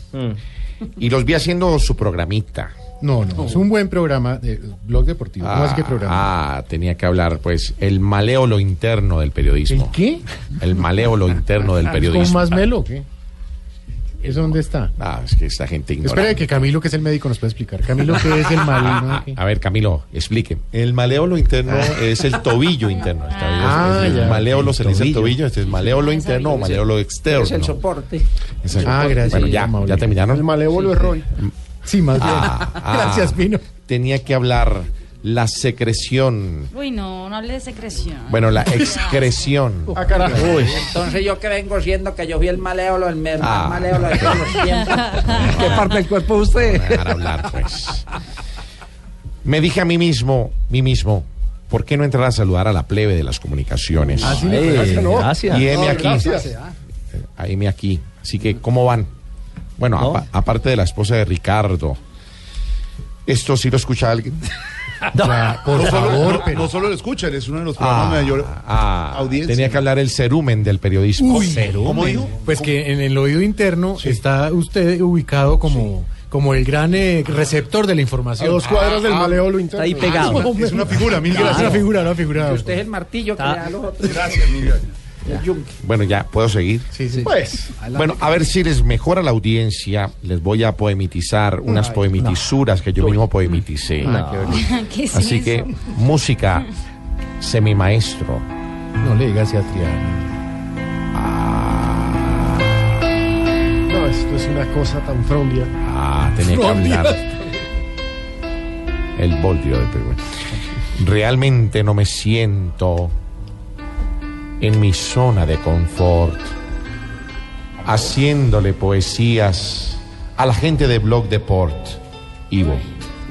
y los vi haciendo su programita. No, no, es un buen programa de blog deportivo. ¿Cómo así que programa? Ah, tenía que hablar, pues, el maléolo interno del periodismo. ¿El qué? El maléolo interno del ¿Es periodismo. más melo o qué? ¿Eso dónde está? Ah, es que esta gente ignora. Espera que Camilo, que es el médico, nos puede explicar. Camilo, ¿qué es el mal? A ver, Camilo, explique. El maléolo interno es el tobillo interno. Está bien, Ah, es- es- ya. maléolo se le dice el Tobillo. este es maléolo interno o maléolo externo. Es el soporte. Ah, gracias. Bueno, ya, ya terminaron. El malévolo es Roy. Sí, más bien. Ah, ah. Gracias, Pino. Tenía que hablar la secreción. Uy, no, no hable de secreción. Bueno, la excreción. Ah, carajo. Uy. Entonces yo que vengo siendo que yo fui el maléolo, el Ah. maléolo de todos los tiempos. ¿Qué parte del cuerpo usted? Me dejar hablar, pues. Me dije a mí mismo, mí mismo, ¿por qué no entrar a saludar a la plebe de las comunicaciones? Así me Eh, parece, ¿no? gracias. Y heme No, aquí. gracias. Ahí me aquí. Así que, ¿cómo van? Bueno, No. apa- aparte de la esposa de Ricardo. ¿Esto sí lo escucha alguien? Ya, por No solo, favor, no- pero... no solo lo escuchan, es uno de los programas de mayor ah, audiencia. tenía que hablar el cerumen del periodismo. Uy, ¿Cómo dijo? Pues que en el oído interno está usted ubicado como, como el gran eh, receptor de la A información. dos cuadras del Ah, maléolo interno. Está ahí pegado. ah, Es una figura, mil Es gracias. una figura, una figura. Usted es el martillo que le da a los otros. Gracias, mil gracias. Bueno, ya, ¿puedo seguir? Sí, sí. Pues, Bueno, a ver si les mejora la audiencia, les voy a poemitizar unas poemitisuras que yo mismo poemiticé. ¿Qué es Así que, música semimaestro. No le digas a Triana. no, esto es una cosa tan frondia. Ah, tenía que hablar. El boldio de Perú. Realmente no me siento en mi zona de confort haciéndole poesías a la gente de Blog Deport. Ivo.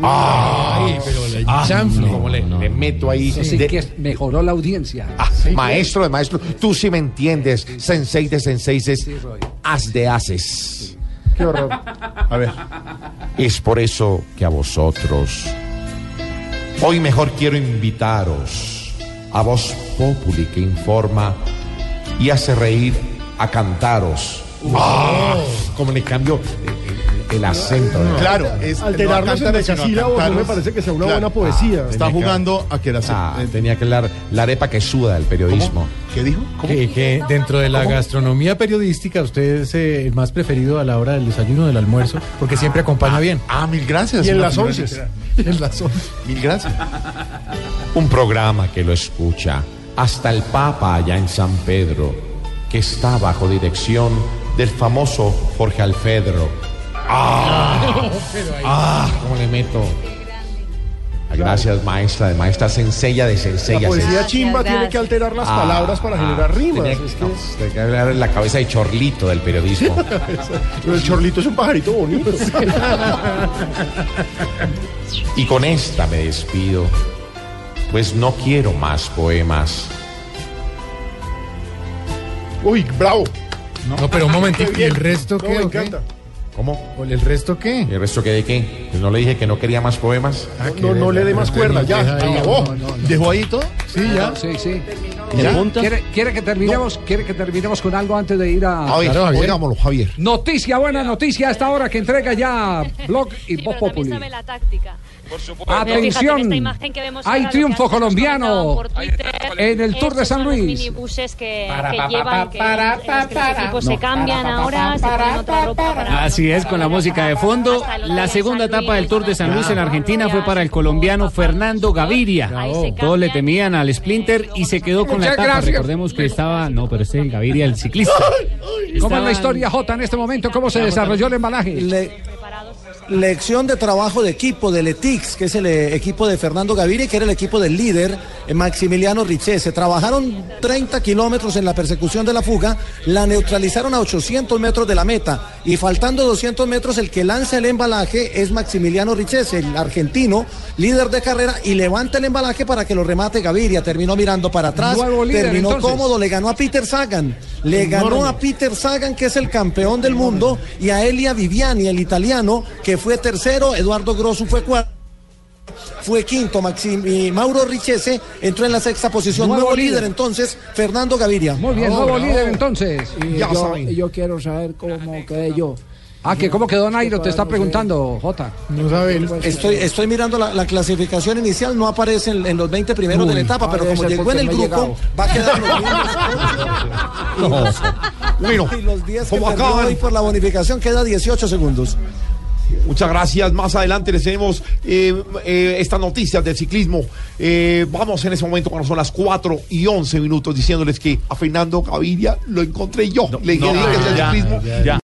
Ay, pero la chanfle. Como le, le meto ahí. Eso sí de- que mejoró la audiencia. Ah, maestro de maestro, tú sí me entiendes. Sensei de senseises, haz de haces. Qué horror. A ver, Es por eso que a vosotros, hoy mejor quiero invitaros a Voz Populi que informa y hace reír a cantaros. Ah, como le cambio el acento. ¿no? claro, es Alterarnos no en decasílabos no me parece que sea una Claro. buena poesía. Está Tenía que- jugando a que era Ah, eh, tenía que hablar la arepa que suda del periodismo. ¿Qué dijo? Que, que dentro de la gastronomía periodística usted es eh, el más preferido a la hora del desayuno del almuerzo, porque siempre acompaña bien. Ah, mil gracias. Y en las once. En las once. Mil gracias. Un programa que lo escucha hasta el Papa allá en San Pedro, que está bajo dirección del famoso Jorge Alfedro. ¡Ah! ¡Ah! ¿Cómo le meto? Ah, Gracias, maestra, de maestra sencilla de La sencilla. poesía sencilla. chimba tiene que alterar las palabras para generar rimas. Tenía, Es que- no, tenía que hablar en la cabeza de chorlito del periodismo. Pero el chorlito es un pajarito bonito. Y con esta me despido, pues no quiero más poemas. Uy, bravo. No, pero un momentito, ¿y el resto No, qué? me encanta. ¿Cómo? ¿O ¿El resto qué? ¿Y el resto qué de qué? Pues no le dije que no quería más poemas. No, no le dé más cuerda, ya. Deja ahí. Acabó. ¿Dejó ahí todo? Sí, ya. Sí, sí. ¿De punta? ¿Quiere, quiere que terminemos, ¿Quiere que terminemos con algo antes de ir a... A ver, Claro, Javier. oigámoslo, Javier. Noticia, buena noticia a esta hora que entrega ya Blog y Voz Populi. la táctica. Atención, Fíjate, esta imagen que vemos hay ahora, lo que triunfo colombiano comentaban por Twitter, en el Tour de San los Luis. minibuses que, Para, que pa, pa, llevan, pa, que, para, en los que los para. equipos No. se cambian Para, ahora, se ponen otra ropa para... Así es, con la música de fondo. La segunda etapa del Tour de San Luis en Argentina fue para el colombiano Fernando Gaviria. Todos le temían al Splinter y se quedó con la etapa. Recordemos que estaba. No, pero este es el Gaviria, el ciclista. ¿Cómo es la historia, J, en este momento? ¿Cómo se desarrolló el embalaje? Lección de trabajo de equipo del ETIX, que es el eh, equipo de Fernando Gaviria, que era el equipo del líder, eh, Maximiliano Richese. Trabajaron 30 kilómetros en la persecución de la fuga, la neutralizaron a 800 metros de la meta y faltando 200 metros el que lanza el embalaje es Maximiliano Richese, el argentino, líder de carrera y levanta el embalaje para que lo remate Gaviria. Terminó mirando para atrás, líder, terminó entonces. cómodo, le ganó a Peter Sagan, le ganó a Peter Sagan, que es el campeón del mundo, y a Elia Viviani, el italiano, que fue tercero, Eduardo Grosso fue cuarto. Fue quinto, Maxim, y Mauro Richese entró en la sexta posición. Nuevo Nuevo, líder. líder. entonces, Fernando Gaviria. Muy bien, nuevo líder entonces. Y Ya yo, yo quiero saber cómo quedé yo. Ah, que cómo quedó Nairo, te está preguntando, J. No sabe. Estoy, estoy mirando la, la clasificación inicial, no aparece en, en los 20 primeros de la etapa, pero como llegó en el no grupo, va a quedar los mismos. Bueno, Y los 10 que como perdió acaban- hoy por la bonificación queda 18 segundos. Muchas gracias. Más adelante les tenemos eh, eh, estas noticias del ciclismo. Eh, vamos en ese momento cuando son las 4 y 11 minutos diciéndoles que a Fernando Gaviria lo encontré yo. Le dije no, que es el ya, ciclismo. ya, ya.